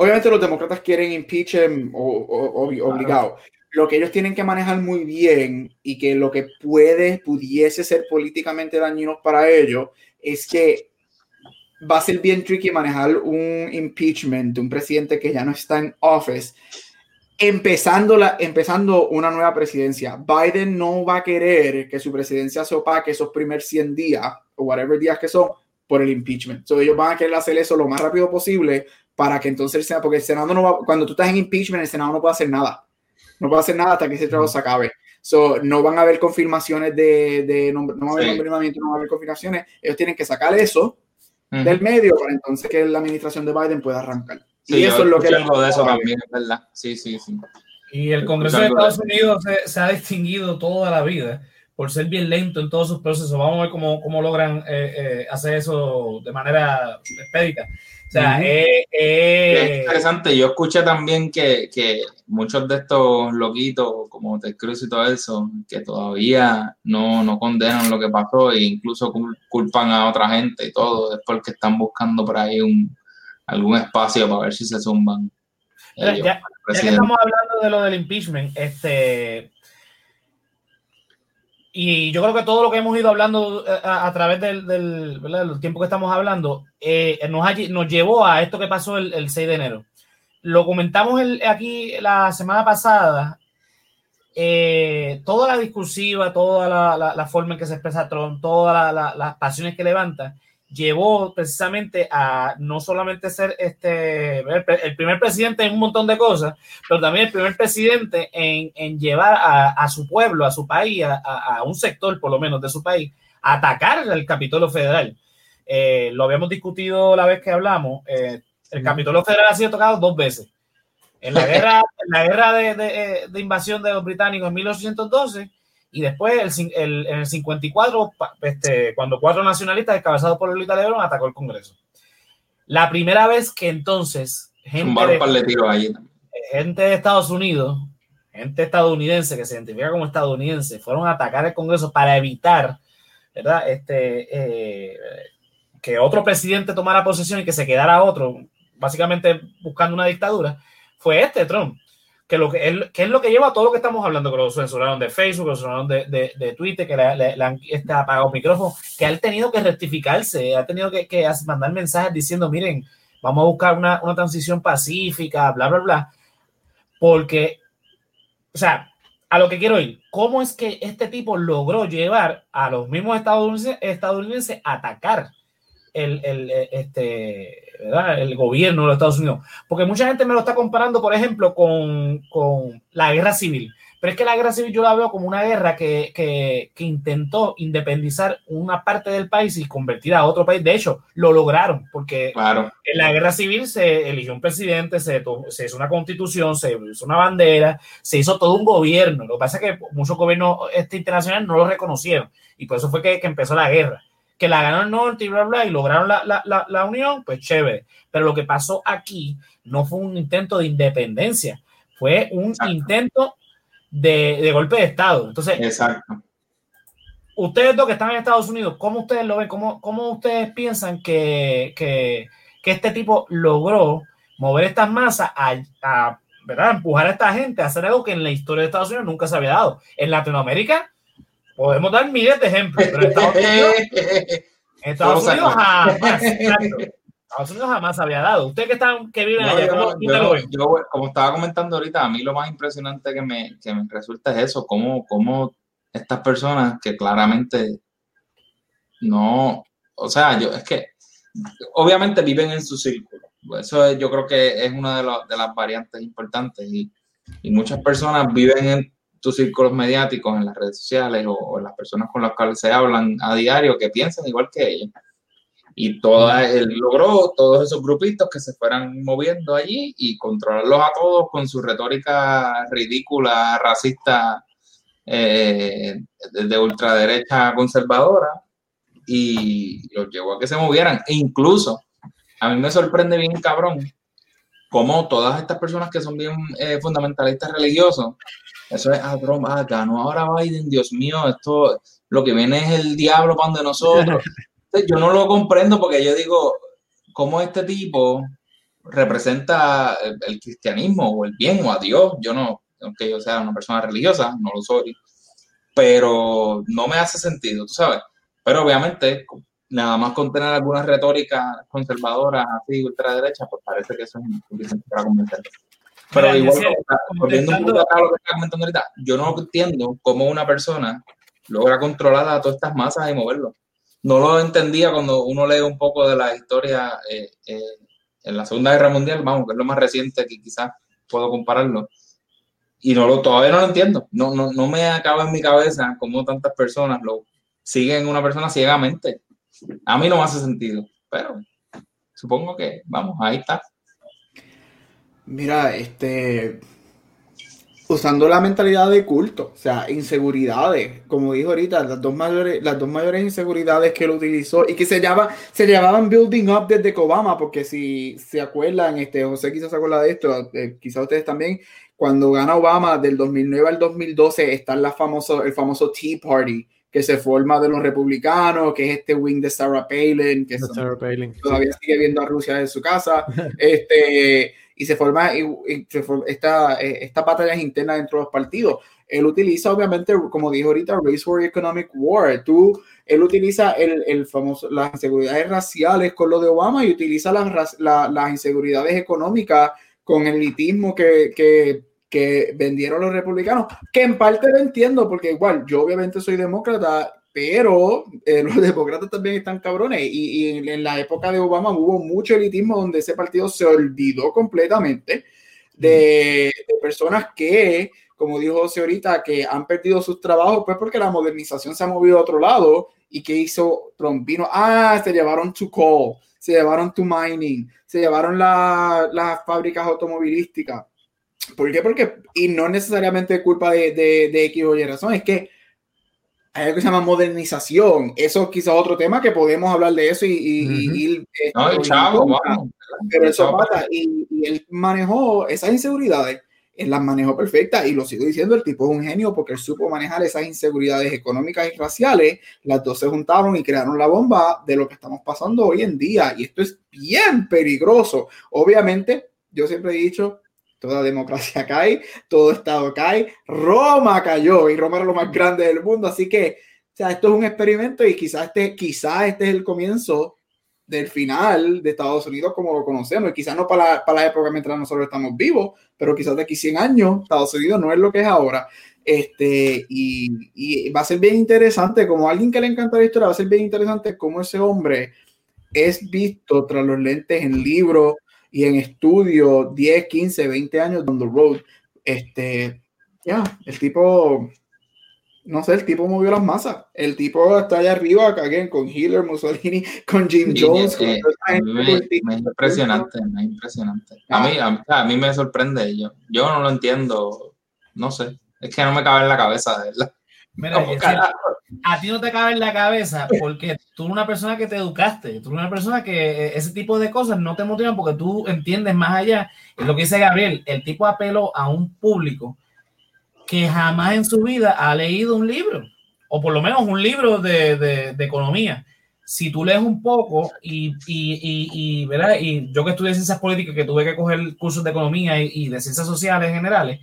Obviamente los demócratas quieren impeach o, obligado. Lo que ellos tienen que manejar muy bien y que lo que puede, pudiese ser políticamente dañino para ellos es que va a ser bien tricky manejar un impeachment de un presidente que ya no está en office empezando, la, empezando una nueva presidencia. Biden no va a querer que su presidencia se opaque esos primeros 100 días o whatever días que son por el impeachment. So, ellos van a querer hacer eso lo más rápido posible para que entonces el Senado, porque el Senado no va, cuando tú estás en impeachment, el Senado no puede hacer nada. No puede hacer nada hasta que ese trabajo se acabe. So, no van a haber confirmaciones de, de no va a haber nombramiento, no va a haber confirmaciones. Ellos tienen que sacar eso del medio para entonces que la administración de Biden pueda arrancar. y eso es lo que... de eso también, ¿verdad? Sí, sí, sí. Y el Congreso de Estados Unidos se, se, ha distinguido toda la vida por ser bien lento en todos sus procesos. Vamos a ver cómo, cómo logran eh, eh, hacer eso de manera expedita. O sea, es, interesante. Yo escuché también que, que, muchos de estos loquitos, como Ted Cruz y todo eso, que todavía no, no condenan lo que pasó e incluso culpan a otra gente y todo, es porque están buscando por ahí un, algún espacio para ver si se zumban. ya, ya que estamos hablando de lo del impeachment, este y yo creo que todo lo que hemos ido hablando eh, a, través del, del, tiempo que estamos hablando eh, nos, nos, llevó a esto que pasó el, el 6 de enero. Lo comentamos aquí la semana pasada. Eh, toda la discursiva, toda la, la, forma en que se expresa Trump, todas las pasiones que levanta, llevó precisamente a no solamente ser este el primer presidente en un montón de cosas, pero también el primer presidente en, en llevar a, a, su pueblo, a su país, a, a, un sector por lo menos de su país, a atacar el Capitolio Federal. Eh, lo habíamos discutido la vez que hablamos. Eh, el Capitolio Federal ha sido tocado dos veces. En la guerra, en la guerra de, de, de invasión de los británicos en 1812 y después, el, el, en el 54, este, cuando cuatro nacionalistas encabezados por Lolita Lebrón atacó el Congreso. La primera vez que entonces gente de, gente de Estados Unidos, gente estadounidense que se identifica como estadounidense, fueron a atacar el Congreso para evitar, ¿verdad? Este, eh, que otro presidente tomara posesión y que se quedara otro, básicamente buscando una dictadura, fue este Trump que, lo que, él, que es lo que lleva a todo lo que estamos hablando, que lo censuraron de Facebook, lo censuraron de, de, de Twitter, que le han este, apagado micrófono, que ha tenido que rectificarse, ha tenido que, que, mandar mensajes diciendo, miren, vamos a buscar una, una transición pacífica, bla, bla, bla, porque, o sea, a lo que quiero ir, ¿cómo es que este tipo logró llevar a los mismos estadounidenses, estadounidenses a atacar el, el, este, ¿verdad? el gobierno de los Estados Unidos? Porque mucha gente me lo está comparando, por ejemplo, con, con la guerra civil. Pero es que la guerra civil yo la veo como una guerra que, que, que, intentó independizar una parte del país y convertir a otro país. De hecho, lo lograron, porque claro. en la guerra civil se eligió un presidente, se, se, hizo una constitución, se hizo una bandera, se hizo todo un gobierno. Lo que pasa es que muchos gobiernos este, internacionales no lo reconocieron y por eso fue que, que empezó la guerra. Que la ganó el norte y bla, bla, y lograron la, la, la, la unión, pues chévere. Pero lo que pasó aquí no fue un intento de independencia, fue un Exacto. intento de, de, golpe de Estado. Entonces, Exacto. ustedes dos que están en Estados Unidos, ¿cómo ustedes lo ven? ¿Cómo, cómo ustedes piensan que, que, que, este tipo logró mover estas masas a, a ¿verdad? empujar a esta gente a hacer algo que en la historia de Estados Unidos nunca se había dado? En Latinoamérica podemos dar miles de ejemplos, pero en Estados Unidos, en Estados Unidos jamás. Estados Unidos jamás había dado. Usted que están que viven no, allá, yo, ¿cómo, yo, yo, como estaba comentando ahorita, a mí lo más impresionante que me, que me resulta es eso, cómo, cómo estas personas que claramente no, o sea, yo es que obviamente viven en su círculo. Eso es, yo creo que es una de, de las variantes importantes y, y, muchas personas viven en tus círculos mediáticos, en las redes sociales o, o las personas con las cuales se hablan a diario que piensan igual que ellos y toda, él logró todos esos grupitos que se fueran moviendo allí y controlarlos a todos con su retórica ridícula, racista, eh, de ultraderecha conservadora y los llevó a que se movieran. E incluso, a mí me sorprende bien cabrón cómo todas estas personas que son bien eh, fundamentalistas religiosos, eso es, broma, ganó ahora Biden, Dios mío, esto, lo que viene es el diablo para de nosotros yo no lo comprendo porque yo digo, ¿cómo este tipo representa el, el, cristianismo o el bien o a Dios? Yo no, aunque yo sea una persona religiosa, no lo soy, pero no me hace sentido, tú sabes. Pero obviamente, nada más con tener algunas retóricas conservadoras así, ultraderecha, pues parece que eso es suficiente para convencer. Pero igual, volviendo un poco a lo que está comentando ahorita, yo no entiendo cómo una persona logra controlar a todas estas masas y moverlo no lo entendía cuando uno lee un poco de la historia eh, eh, en la Segunda Guerra Mundial, vamos, que es lo más reciente que quizás puedo compararlo. Y no lo, todavía no lo entiendo. No, no, no me acaba en mi cabeza cómo tantas personas lo siguen una persona ciegamente. A mí no me hace sentido, pero supongo que, vamos, ahí está. Mira, este, usando la mentalidad de culto, o sea, inseguridades, como dijo ahorita, las dos mayores, las dos mayores inseguridades que él utilizó y que se llama, se llamaban building up desde Obama, porque si se acuerdan, este, José quizás se acuerda de esto, eh, quizás ustedes también, cuando gana Obama del 2009 al 2012 está la famoso, el famoso Tea Party, que se forma de los republicanos, que es este wing de Sarah Palin, que son, Sarah Palin. todavía sigue viendo a Rusia en su casa, este y se forma, y, y se esta, esta batallas internas dentro de los partidos. Él utiliza, obviamente, como dijo ahorita, Race War Economic War. Tú, él utiliza el, el famoso, las inseguridades raciales con lo de Obama y utiliza las, la, las inseguridades económicas con el elitismo que, que, que vendieron los republicanos, que en parte lo entiendo, porque igual, yo obviamente soy demócrata pero eh, los demócratas también están cabrones y, y, en la época de Obama hubo mucho elitismo donde ese partido se olvidó completamente de, de, personas que, como dijo José ahorita, que han perdido sus trabajos pues porque la modernización se ha movido a otro lado y que hizo Trump vino, ah, se llevaron to coal, se llevaron to mining, se llevaron las la fábricas automovilísticas. ¿Por qué? Porque, y no necesariamente culpa de, de, de X o Y razón, es que hay algo que se llama modernización. Eso quizás otro tema que podemos hablar de eso y, y, uh -huh. y eh, no, el chavo, vamos. Pero eso pasa y, y, él manejó esas inseguridades, él las manejó perfecta y lo sigo diciendo, el tipo es un genio porque él supo manejar esas inseguridades económicas y raciales, las dos se juntaron y crearon la bomba de lo que estamos pasando hoy en día y esto es bien peligroso. Obviamente, yo siempre he dicho, toda democracia cae, todo Estado cae, Roma cayó y Roma era lo más grande del mundo, así que, o sea, esto es un experimento y quizás este, quizás este es el comienzo del final de Estados Unidos como lo conocemos, y quizás no para la, para la época mientras nosotros estamos vivos, pero quizás de aquí 100 años Estados Unidos no es lo que es ahora. Este, y, y, va a ser bien interesante, como alguien que le encanta la historia, va a ser bien interesante cómo ese hombre es visto tras los lentes en libros y en estudio 10, 15, 20 años down the road. Este, ya, el tipo, no sé, el tipo movió las masas. El tipo está allá arriba, acá con Hitler, Mussolini, con Jim Jones. con eh, me, me, es impresionante, me es impresionante. A mí, a, a, mí me sorprende. Yo, yo no lo entiendo, no sé. Es que no me cabe en la cabeza, de verdad. Mira, a ti no te cabe en la cabeza porque tú eres una persona que te educaste, tú eres una persona que ese tipo de cosas no te motivan porque tú entiendes más allá. Es lo que dice Gabriel, el tipo apeló a un público que jamás en su vida ha leído un libro, o por lo menos un libro de, de, de economía. Si tú lees un poco y, y, y, y, ¿verdad? y yo que estudié ciencias políticas, que tuve que coger cursos de economía y, de ciencias sociales generales,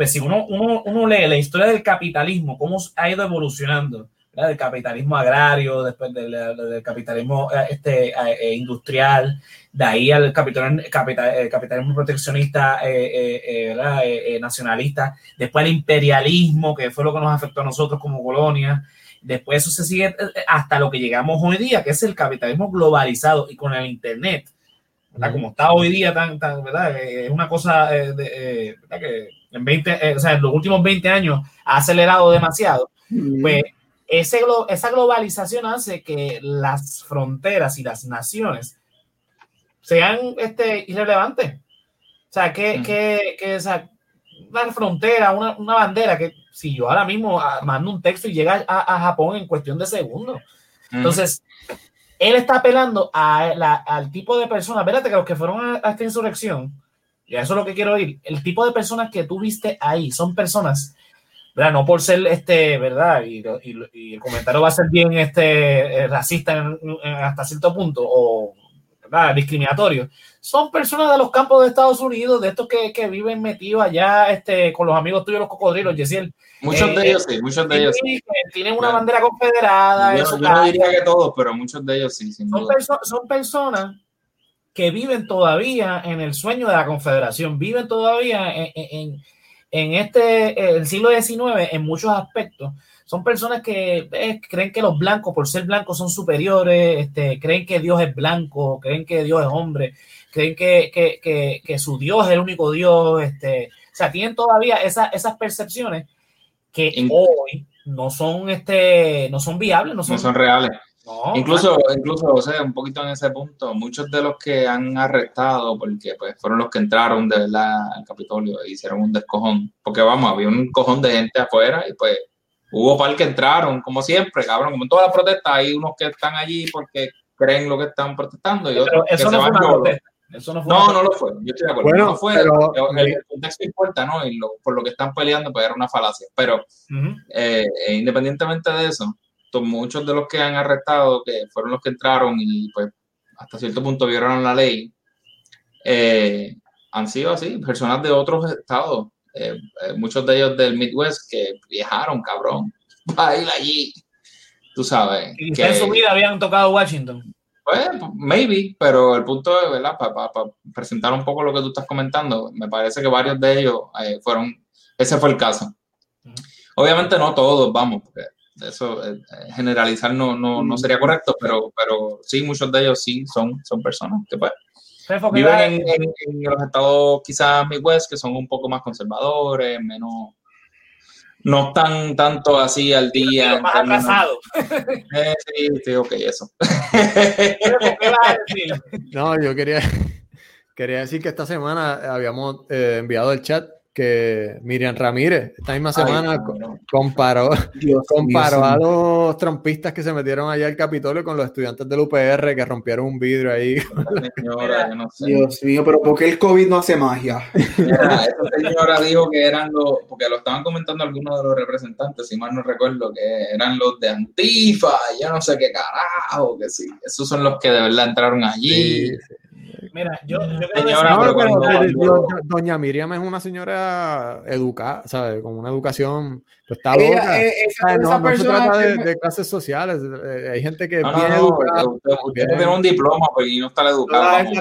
pues si uno, uno, uno lee la historia del capitalismo, cómo ha ido evolucionando, ¿verdad? del capitalismo agrario, después del, del capitalismo este, eh, industrial, de ahí al capital, capital, capitalismo proteccionista eh, eh, nacionalista, después el imperialismo, que fue lo que nos afectó a nosotros como colonia, después eso se sigue hasta lo que llegamos hoy día, que es el capitalismo globalizado y con el Internet. ¿verdad? Como está hoy día, tan, tan ¿verdad? es una cosa de, que en 20, eh, o sea, en los últimos 20 años ha acelerado demasiado, mm. pues ese, esa globalización hace que las fronteras y las naciones sean este, irrelevantes. O sea, que, mm. que, que o sea, una frontera, una, una, bandera, que si yo ahora mismo ah, mando un texto y llega a, a Japón en cuestión de segundos. Mm. Entonces, él está apelando a la, al tipo de personas, espérate que los que fueron a, a esta insurrección, y eso es lo que quiero oír. El tipo de personas que tú viste ahí son personas, ¿verdad? No por ser, este, ¿verdad? Y, y, y el comentario va a ser bien este, racista en, en, hasta cierto punto o ¿verdad? discriminatorio. Son personas de los campos de Estados Unidos, de estos que, que viven metidos allá este, con los amigos tuyos, los cocodrilos, Yesiel. Muchos eh, de ellos sí, muchos de ellos sí. Tienen una bandera confederada. Yo, yo no diría que todos, pero muchos de ellos sí. Son, perso son personas que viven todavía en el sueño de la Confederación, viven todavía en, en, en este el siglo XIX en muchos aspectos. Son personas que eh, creen que los blancos, por ser blancos, son superiores, este, creen que Dios es blanco, creen que Dios es hombre, creen que, que, que, que su Dios es el único Dios. Este, o sea, tienen todavía esa, esas percepciones que hoy no son, este, no son viables, no son, no son reales. Incluso, man. incluso, o sea, un poquito en ese punto, muchos de los que han arrestado, porque pues fueron los que entraron de verdad al Capitolio e hicieron un descojón, porque vamos, había un cojón de gente afuera y pues hubo par que entraron, como siempre, cabrón, como en todas las protestas, hay unos que están allí porque creen lo que están protestando y otros eso que no se van fue una. Eso no, fue no, no lo fue. Yo estoy de acuerdo. Bueno, no fue. pero, el, el, contexto importa, ¿no? Y lo, por lo que están peleando, pues era una falacia. Pero uh -huh. eh, independientemente de eso, muchos de los que han arrestado, que fueron los que entraron y pues hasta cierto punto violaron la ley, eh, han sido así, personas de otros estados, eh, eh, muchos de ellos del Midwest que viajaron, cabrón, para ir allí, tú sabes. Y que en su vida habían tocado Washington. Pues, maybe, pero el punto es, ¿verdad? Para pa, pa presentar un poco lo que tú estás comentando, me parece que varios de ellos eh, fueron, ese fue el caso. Uh -huh. Obviamente no todos, vamos, porque eso eh, generalizar no, no, no, sería correcto, pero, pero sí, muchos de ellos sí son, son personas que pues, viven en, en, en, los estados quizás Midwest que son un poco más conservadores, menos no están tanto así al día. Más atrasado. Eh, sí, sí, ok, eso. no, yo quería, quería decir que esta semana habíamos eh, enviado el chat que Miriam Ramírez esta misma semana Ay, no. comparó, Dios, comparó Dios, a los trompistas que se metieron allá al Capitolio con los estudiantes del UPR que rompieron un vidrio ahí. Señora, no sé. Dios mío, pero ¿por qué el COVID no hace magia? Mira, esta señora dijo que eran los, porque lo estaban comentando algunos de los representantes, si mal no recuerdo, que eran los de Antifa, ya no sé qué carajo, que sí, esos son los que de verdad entraron allí. Sí, sí Mira, yo, yo Señora, No, pero pero cuando- de- de- doña Miriam es una señora educada, ¿sabes? Con una educación, pues está Ella, loca. eh, esa- ¿sabes? esa No, no se persona trata de, clases sociales. eh, hay gente que No, no, bien no, educada. usted, usted bien- tiene un diploma pues, y no está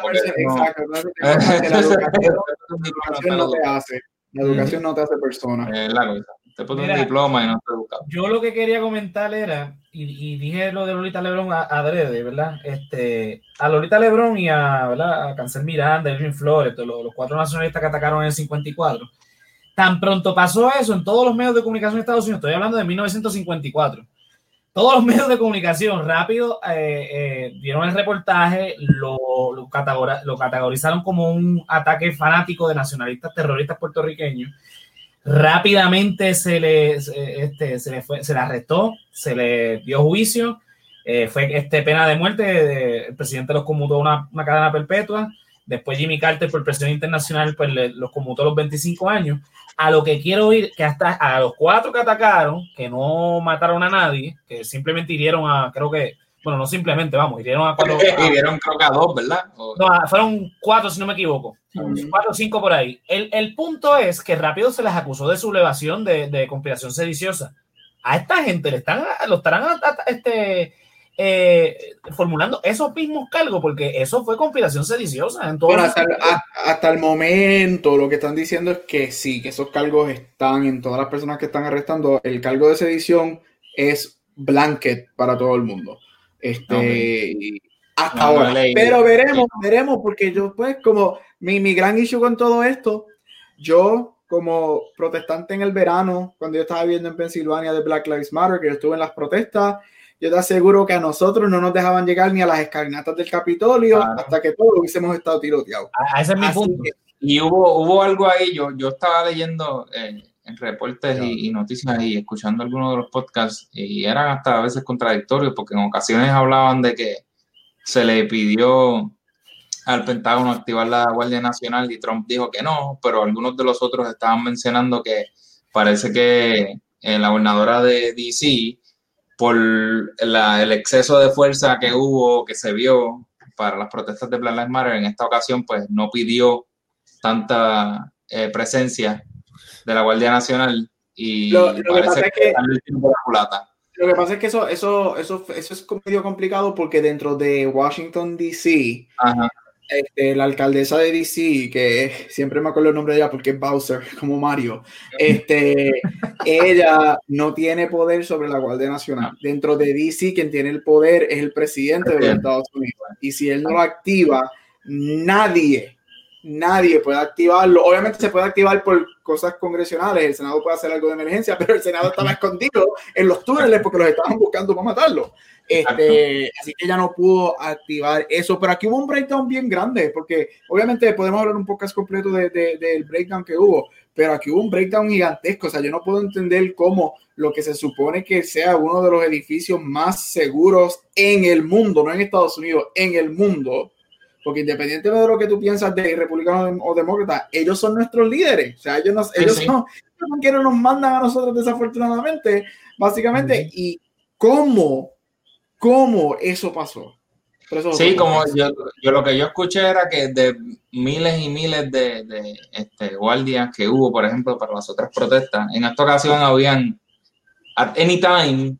personas- no- exacto, la educación no te hace. La educación no te hace persona. Es la cosa. Usted pone Mira. un diploma y no está educado. Yo lo que quería comentar era, y, y dije lo de Lolita Lebron a, adrede, ¿verdad? Este, a Lolita Lebron y a, ¿verdad? a Cancel Miranda, Elvin Flores, los, los cuatro nacionalistas que atacaron en el 54. Tan pronto pasó eso en todos los medios de comunicación de Estados Unidos, estoy hablando de 1954. Todos los medios de comunicación rápido eh, eh, dieron el reportaje, lo categorizaron como un ataque fanático de nacionalistas terroristas puertorriqueños rápidamente se le, este, se le, fue, se le arrestó, se le dio juicio, eh, fue este, pena de muerte, de- el presidente los conmutó a una, cadena perpetua, después Jimmy Carter por presión internacional pues le- los conmutó a los 25 años, a lo que quiero ir, que hasta a los cuatro que atacaron, que no mataron a nadie, que simplemente hirieron a, creo que, bueno, no simplemente, vamos, hirieron a cuatro, vieron creo que a dos, ¿verdad? O- no, fueron cuatro, si no me equivoco. Cuatro o cinco por ahí. El, el punto es que rápido se les acusó de sublevación de, de conspiración sediciosa. A esta gente le están, lo estarán a- a- este, eh, formulando esos mismos cargos, porque eso fue conspiración sediciosa. En Bueno, hasta el, a- hasta el momento lo que están diciendo es que sí, que esos cargos están en todas las personas que están arrestando. El cargo de sedición es blanket para todo el mundo. Este, Ok. y hasta No, no ahora. Pero veremos, veremos, porque yo, pues, como mi, mi gran issue con todo esto, yo, como protestante en el verano, cuando yo estaba viviendo en Pensilvania de Black Lives Matter, que yo estuve en las protestas, yo te aseguro que a nosotros no nos dejaban llegar ni a las escalinatas del Capitolio Claro. hasta que todos hubiésemos estado tiroteados. a, a ese es mi Así punto. que- Y hubo, hubo algo ahí, yo, yo estaba leyendo eh, reportes y, y noticias y escuchando algunos de los podcasts y eran hasta a veces contradictorios porque en ocasiones hablaban de que se le pidió al Pentágono activar la Guardia Nacional y Trump dijo que no, pero algunos de los otros estaban mencionando que parece que eh, la gobernadora de DC, por la- el exceso de fuerza que hubo, que se vio para las protestas de Black Lives Matter, en esta ocasión pues no pidió tanta eh, presencia de la Guardia Nacional y Lo- lo que pasa que, es que-. Lo pasa es que eso, eso, eso, eso es medio complicado porque dentro de Washington, D.C., este, la alcaldesa de DC, que siempre me acuerdo el nombre de ella porque es Bowser, como Mario, este, ella no tiene poder sobre la Guardia Nacional. Dentro de DC, quien tiene el poder es el presidente de los. Estados Unidos. Y si él no lo activa, nadie, nadie puede activarlo. Obviamente se puede activar por cosas congresionales, el Senado puede hacer algo de emergencia, pero el Senado estaba escondido en los túneles porque los estaban buscando para matarlo. Este, así que ella no pudo activar eso, pero aquí hubo un breakdown bien grande, porque obviamente podemos hablar un podcast completo de- de- del breakdown que hubo, pero aquí hubo un breakdown gigantesco, o sea, yo no puedo entender cómo lo que se supone que sea uno de los edificios más seguros en el mundo, no en Estados Unidos, en el mundo, porque independientemente de lo que tú piensas de republicanos o demócratas, ellos son nuestros líderes, o sea, ellos, nos, ellos sí. son quienes nos mandan a nosotros desafortunadamente, básicamente, y cómo, cómo eso pasó. Eso es Sí, como yo, yo lo que yo escuché era que de miles y miles de, de, este, guardias que hubo, por ejemplo, para las otras protestas, en esta ocasión habían, at any time,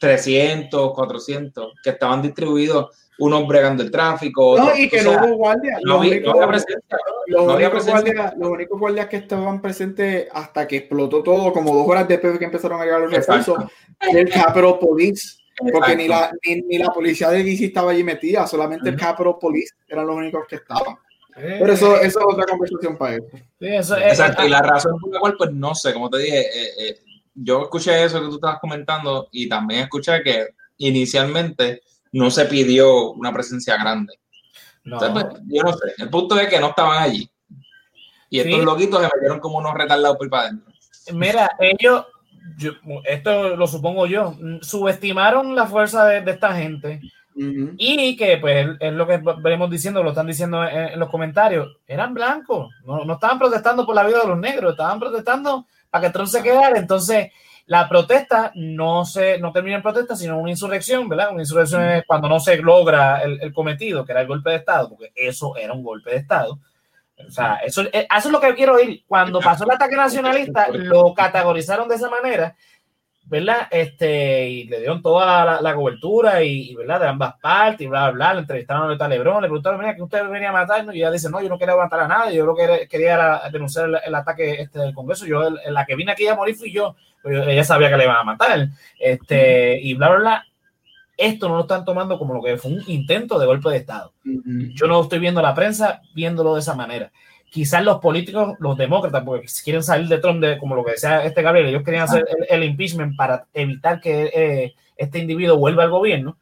300, 400, que estaban distribuidos, unos bregando el tráfico. No, otros- y que no sea, hubo guardias. no Los había- no había presencia. los no había únicos guardias- los únicos guardias que estaban presentes hasta que explotó todo, como dos horas después de que empezaron a llegar los Exacto. refuerzos, era el Capitol Police. Porque ni la, ni, ni la policía de DC estaba allí metida, solamente el Ujú. Capitol Police eran los únicos que estaban. Eh, Pero eso, eso es otra conversación para esto. sí, eso es- Exacto, eh, y la razón por la cual, pues no sé, como te dije, eh, eh, yo escuché eso que tú estabas comentando y también escuché que inicialmente no se pidió una presencia grande. no. Entonces, pues, yo no sé, el punto es que no estaban allí. Y estos Sí. loquitos se metieron como unos retardados por ahí para adentro. Mira, ellos, yo- esto lo supongo yo, subestimaron la fuerza de, de esta gente y que, pues, es lo que venimos diciendo, lo están diciendo en, en los comentarios, eran blancos, no, no estaban protestando por la vida de los negros, estaban protestando para que Trump se quedara. Entonces, La protesta no, se, no termina en protesta, sino una insurrección, ¿verdad? Una insurrección es cuando no se logra el, cometido, que era el golpe de Estado, porque eso era un golpe de Estado. O sea, eso, eh, eso es lo que quiero oír. Cuando pasó el ataque nacionalista, lo categorizaron de esa manera ¿verdad? Este, y le dieron toda la, cobertura y, ¿verdad? De ambas partes y bla, bla, bla. Le entrevistaron a Lebrón, le preguntaron, mira, que usted venía a matarnos y ella dice, no, yo no quería matar a nadie, yo lo que quería denunciar el, ataque este, del Congreso, yo, en la que vine aquí a morir fui yo, pero ella sabía que le iban a matar, este, y bla, bla, bla. Esto no lo están tomando como lo que fue un intento de golpe de Estado. Yo no estoy viendo la prensa viéndolo de esa manera quizás los políticos, los demócratas, porque quieren salir de Trump, de, como lo que decía este Gabriel, ellos querían hacer el, impeachment para evitar que eh, este individuo vuelva al gobierno,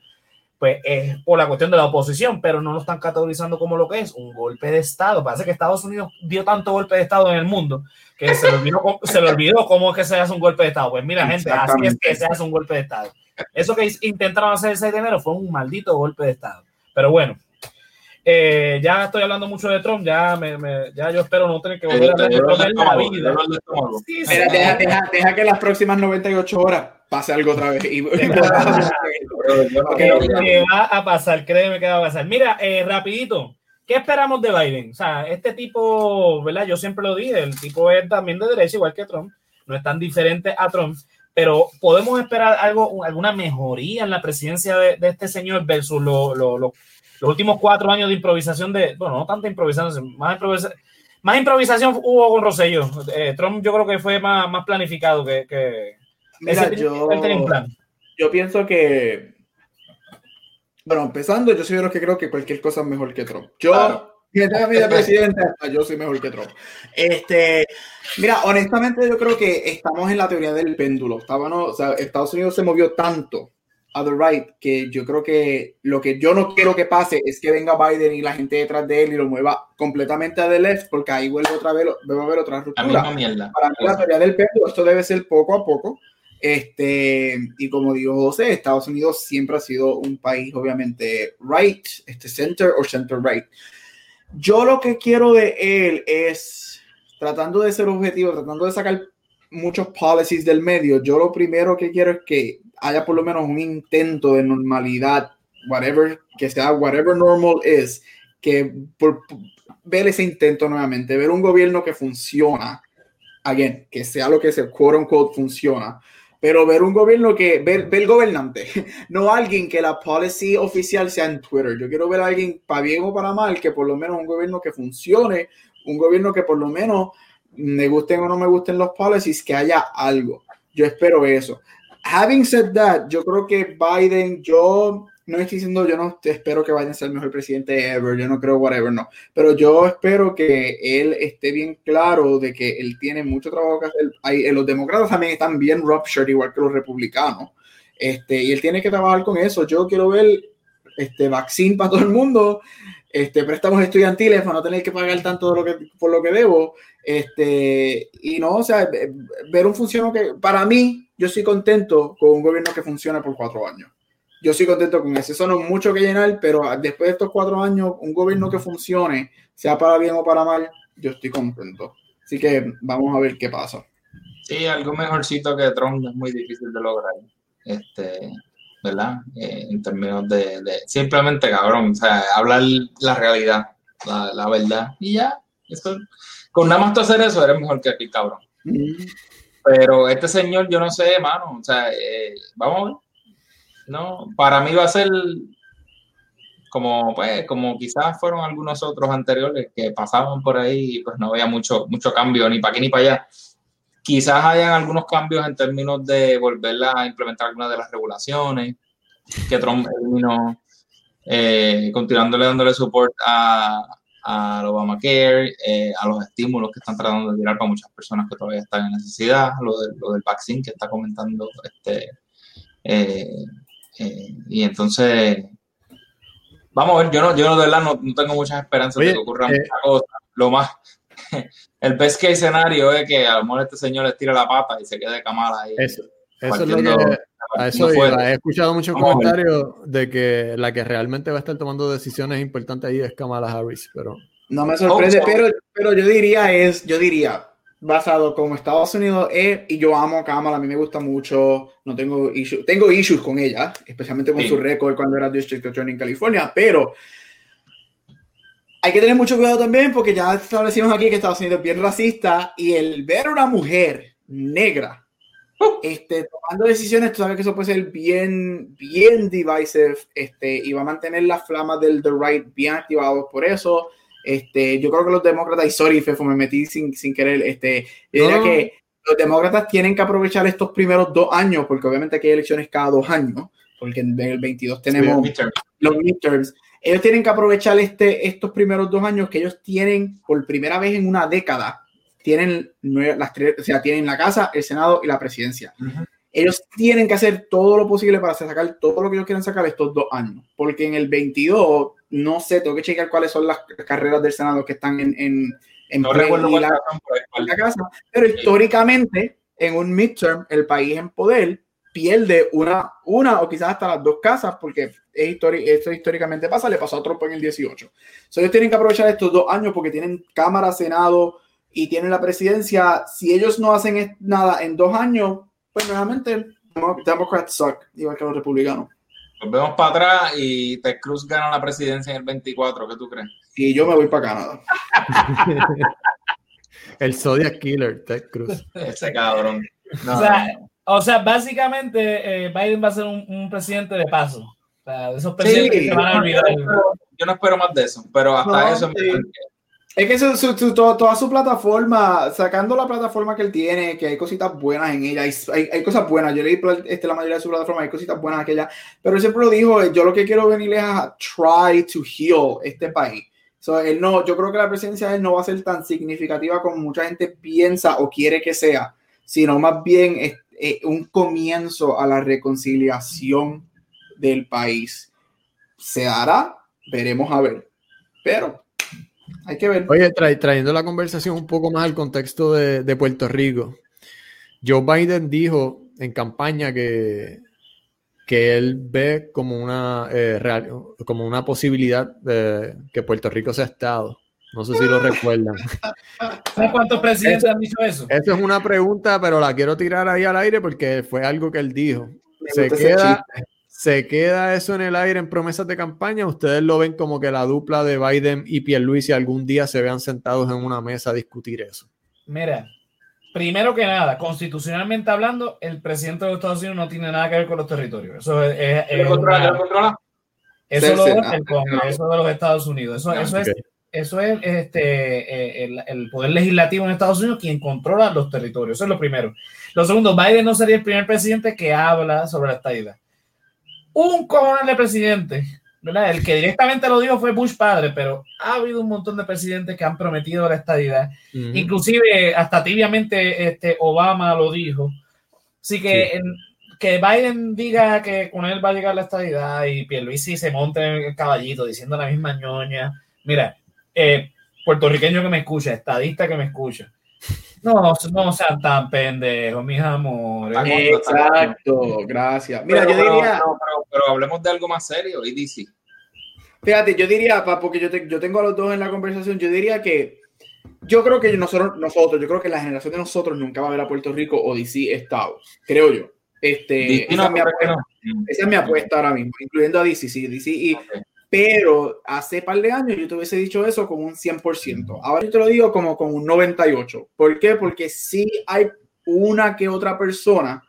pues es por la cuestión de la oposición, pero no lo están categorizando como lo que es un golpe de Estado. Parece que Estados Unidos dio tanto golpe de Estado en el mundo que se le olvidó, se le olvidó cómo es que se hace un golpe de Estado. Pues mira, gente, así es que se hace un golpe de Estado. Eso que intentaron hacer el 6 de enero fue un maldito golpe de Estado. Pero bueno, eh, ya estoy hablando mucho de Trump, ya, me, me, ya yo espero no tener que volver a hablar de Trump en la vida. Sí, sí, deja, deja, deja, que las próximas 98 horas pase algo otra vez. Y, ¿Qué va a pasar? Créeme que va a pasar. Mira, eh, rapidito, ¿qué esperamos de Biden? O sea, este tipo, ¿verdad? Yo siempre lo dije, el tipo es también de derecha, igual que Trump, no es tan diferente a Trump, pero podemos esperar algo, alguna mejoría en la presidencia de, de este señor versus lo, lo, lo los últimos cuatro años de improvisación de, bueno, no tanta improvisación, más, improvisación, más improvisación hubo con Rosselló. Eh, Trump yo creo que fue más, más planificado que... que Mira, ese, yo, plan. yo pienso que, bueno, empezando, yo soy de los que creo que cualquier cosa es mejor que Trump. Yo, claro. Yo soy mejor que Trump. Este, mira, honestamente, yo creo que estamos en la teoría del péndulo. Estábamos, o sea, Estados Unidos se movió tanto a the right, que yo creo que lo que yo no quiero que pase es que venga Biden y la gente detrás de él y lo mueva completamente a the left, porque ahí vuelve otra vez, a haber otra ruptura. Para mí la teoría del péndulo, esto debe ser poco a poco. Este, y como dijo José, Estados Unidos siempre ha sido un país, obviamente, right, este center o center right. Yo lo que quiero de él es, tratando de ser objetivo, tratando de sacar muchos policies del medio, yo lo primero que quiero es que haya por lo menos un intento de normalidad, whatever, que sea whatever normal es, que por, ver ese intento nuevamente, ver un gobierno que funciona, again, que sea lo que sea, quote unquote, funciona, pero ver un gobierno que, ver, ver el gobernante, no alguien que la policy oficial sea en Twitter. Yo quiero ver a alguien, para bien o para mal, que por lo menos un gobierno que funcione, un gobierno que por lo menos me gusten o no me gusten los policies, que haya algo. Yo espero eso having said that, yo creo que Biden, yo no estoy diciendo, yo no espero que Biden sea el mejor presidente ever, yo no creo whatever, no, pero yo espero que él esté bien claro de que él tiene mucho trabajo que hacer. Hay, eh, los demócratas también están bien ruptured, igual que los republicanos, este, y él tiene que trabajar con eso. Yo quiero ver este vaccine para todo el mundo, este, préstamos estudiantiles para no tener que pagar tanto lo que, por lo que debo, este, y no, o sea, ver un funciono que para mí yo estoy contento con un gobierno que funciona por cuatro años. Yo estoy contento con eso. Eso no es mucho que llenar, pero después de estos cuatro años, un gobierno que funcione, sea para bien o para mal, yo estoy contento. Así que vamos a ver qué pasa. Sí, algo mejorcito que Trump es muy difícil de lograr. Este, ¿verdad? Eh, en términos de, simplemente cabrón, o sea, hablar la realidad, la, verdad, y ya, eso, con nada más tú hacer eso, eres mejor que aquí, cabrón. Pero este señor, yo no sé, mano. O sea, eh, vamos a ver. No, para mí va a ser como, pues, como quizás fueron algunos otros anteriores que pasaban por ahí y pues no había mucho, mucho cambio ni para aquí ni para allá. Quizás hayan algunos cambios en términos de volver a implementar algunas de las regulaciones que Trump vino eh, continuándole dándole support a, al Obamacare, eh, a los estímulos que están tratando de tirar para muchas personas que todavía están en necesidad, lo, lo del vaccine que está comentando este eh, eh, y entonces vamos a ver, yo no, yo de verdad no, tengo muchas esperanzas de que ocurra muchas cosas. Lo más, el best case escenario es que a lo mejor este señor le tira la pata y se quede camada ahí. Eso, eso es lo que a eso He escuchado muchos comentarios de que la que realmente va a estar tomando decisiones importantes ahí es Kamala Harris, pero... No me sorprende, pero, pero yo diría es, yo diría, basado como Estados Unidos es, y yo amo a Kamala, a mí me gusta mucho, no tengo issues, tengo issues con ella, especialmente con Sí. su récord cuando era District Attorney en California, pero hay que tener mucho cuidado también porque ya establecimos aquí que Estados Unidos es bien racista y el ver a una mujer negra este, tomando decisiones, tú sabes que eso puede ser bien, bien divisive este, y va a mantener las flamas del The Right bien activados por eso. Este, yo creo que los demócratas, y sorry, Fefo, me metí sin, sin querer, este, yo diría No. que los demócratas tienen que aprovechar estos primeros dos años, porque obviamente aquí hay elecciones cada dos años, porque en el 22 tenemos Midterm. los midterms. Ellos tienen que aprovechar este, estos primeros dos años que ellos tienen por primera vez en una década. Tienen las tres, o sea, tienen la casa, el Senado y la presidencia. Ujú. Ellos tienen que hacer todo lo posible para sacar todo lo que ellos quieren sacar estos dos años. Porque en el 22, no sé, tengo que checar cuáles son las carreras del Senado que están en, en, en No recuerdo la- la casa, pero históricamente en un midterm el país en poder pierde una, una o quizás hasta las dos casas porque es esto históricamente pasa, le pasó a Trump en el 18. So, ellos tienen que aprovechar estos dos años porque tienen Cámara, Senado y tienen la presidencia. Si ellos no hacen nada en dos años, pues nuevamente Demo- Democrats suck, igual que los republicanos. Volvemos para atrás y Ted Cruz gana la presidencia en el 24. ¿Qué tú crees? Y yo me voy para Canadá. El Zodiac Killer, Ted Cruz. Ese cabrón. No, O sea, o sea, básicamente eh, Biden va a ser un, un presidente de paso. O sea, de esos presidentes que se van a olvidar. yo no espero más de eso, pero hasta No, eso sí. me- Es que su, su- su- to- toda su plataforma, sacando la plataforma que él tiene, que hay cositas buenas en ella, hay, hay, hay cosas buenas. Yo leí este, la mayoría de su plataforma, hay cositas buenas en aquella, pero él siempre lo dijo, eh, yo lo que quiero venir es a try to heal este país. So, él no, yo creo que la presencia de él no va a ser tan significativa como mucha gente piensa o quiere que sea, sino más bien es, un comienzo a la reconciliación del país. ¿Se hará? Veremos a ver. Pero hay que ver. Oye, tra- trayendo la conversación un poco más al contexto de, de Puerto Rico. Joe Biden dijo en campaña que, que él ve como una, eh, real- como una posibilidad de que Puerto Rico sea Estado. No sé si lo recuerdan. ¿Sabes cuántos presidentes han dicho eso? Eso es una pregunta, pero la quiero tirar ahí al aire porque fue algo que él dijo. Se queda. Se queda eso en el aire en promesas de campaña. Ustedes lo ven como que la dupla de Biden y Pierluisi algún día se vean sentados en una mesa a discutir eso. Mira, primero que nada, constitucionalmente hablando, el presidente de los Estados Unidos no tiene nada que ver con los territorios. Eso es, es- es ¿Lo controla? una- ¿Lo controla? eso lo el Congreso de los Estados Unidos. Eso, Ah, eso es eso es este, eh, el, el poder legislativo en Estados Unidos quien controla los territorios. Eso es lo primero. Lo segundo, Biden no sería el primer presidente que habla sobre la estadidad. Un cojonal de presidente, ¿verdad? El que directamente lo dijo fue Bush padre, pero ha habido un montón de presidentes que han prometido la estadidad. Ujú. Inclusive hasta tibiamente este, Obama lo dijo. Así que Sí. en- que Biden diga que con él va a llegar la estadidad y Pierluisi se monte en el caballito diciendo la misma ñoña. Mira, eh, puertorriqueño que me escucha, estadista que me escucha. No, no sean tan pendejos, mis amores. Con- Exacto, gracias. Mira, Pero- yo diría, no, pero, pero hablemos de algo más serio, y DC. fíjate, yo diría, pa, porque yo, te- yo tengo a los dos en la conversación, yo diría que yo creo que nosotros, nosotros, yo creo que la generación de nosotros nunca va a ver a Puerto Rico o DC Estado, creo yo. Este, esa, no, es mi ¿por qué apuesta, no? esa es mi apuesta ahora mismo, incluyendo a DC, sí, DC y. pero hace par de años yo te hubiese dicho eso con un 100%. Ahora yo te lo digo como con un 98%. ¿Por qué? Porque sí hay una que otra persona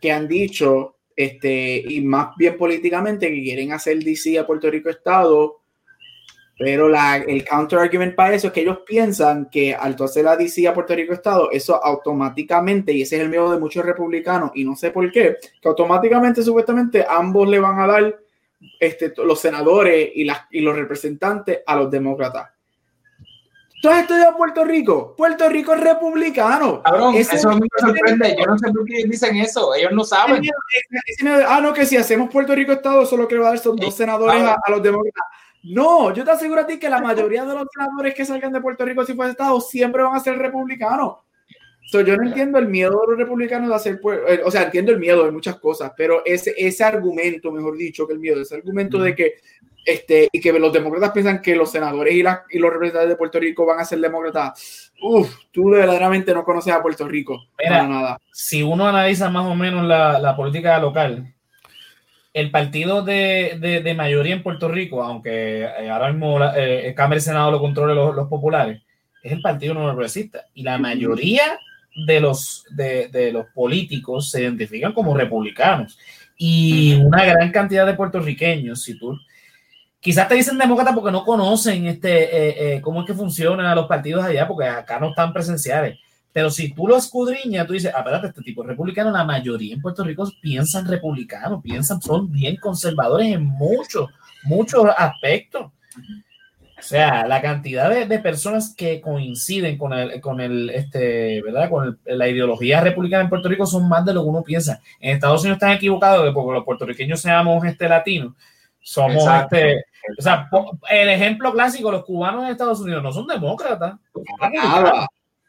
que han dicho, este, y más bien políticamente, que quieren hacer DC a Puerto Rico Estado, pero la, el counter argument para eso es que ellos piensan que al hacer la DC a Puerto Rico Estado, eso automáticamente, y ese es el miedo de muchos republicanos, y no sé por qué, que automáticamente, supuestamente, ambos le van a dar este, los senadores y, las, y los representantes a los demócratas. ¿Tú has estudiado Puerto Rico? Puerto Rico es republicano. Cabrón, Ese- eso a mí me sorprende. Yo no sé por qué dicen eso. Ellos no saben. ese ah, no, que si hacemos Puerto Rico Estado, solo que le va a dar son dos senadores a, a los demócratas. No, yo te aseguro a ti que la mayoría de los senadores que salgan de Puerto Rico si fuese Estado siempre van a ser republicanos. So, yo no entiendo el miedo de los republicanos de hacer, eh, o sea, entiendo el miedo de muchas cosas, pero ese, ese argumento, mejor dicho, que el miedo, ese argumento de que este, y que los demócratas piensan que los senadores y, la, y los representantes de Puerto Rico van a ser demócratas, uff, tú verdaderamente no conoces a Puerto Rico. para nada. Si uno analiza más o menos la, la política local, el partido de, de, de, mayoría en Puerto Rico, aunque eh, ahora mismo eh, el Cámara y Senado lo controlen los, los, populares, es el partido no progresista. Y la mayoría de los, de, de los políticos se identifican como republicanos. Y una gran cantidad de puertorriqueños, si tú quizás te dicen demócrata porque no conocen este, eh, eh, cómo es que funcionan los partidos allá, porque acá no están presenciales. Pero si tú lo escudriñas, tú dices, espérate, este tipo republicano, la mayoría en Puerto Rico piensan republicano, piensan, son bien conservadores en muchos, muchos aspectos. O sea, la cantidad de, de, personas que coinciden con el, con el, este, ¿verdad? Con el, la ideología republicana en Puerto Rico son más de lo que uno piensa. En Estados Unidos están equivocados porque los puertorriqueños seamos este latinos. Somos este, o sea, el ejemplo clásico, los cubanos en Estados Unidos no son demócratas. Son,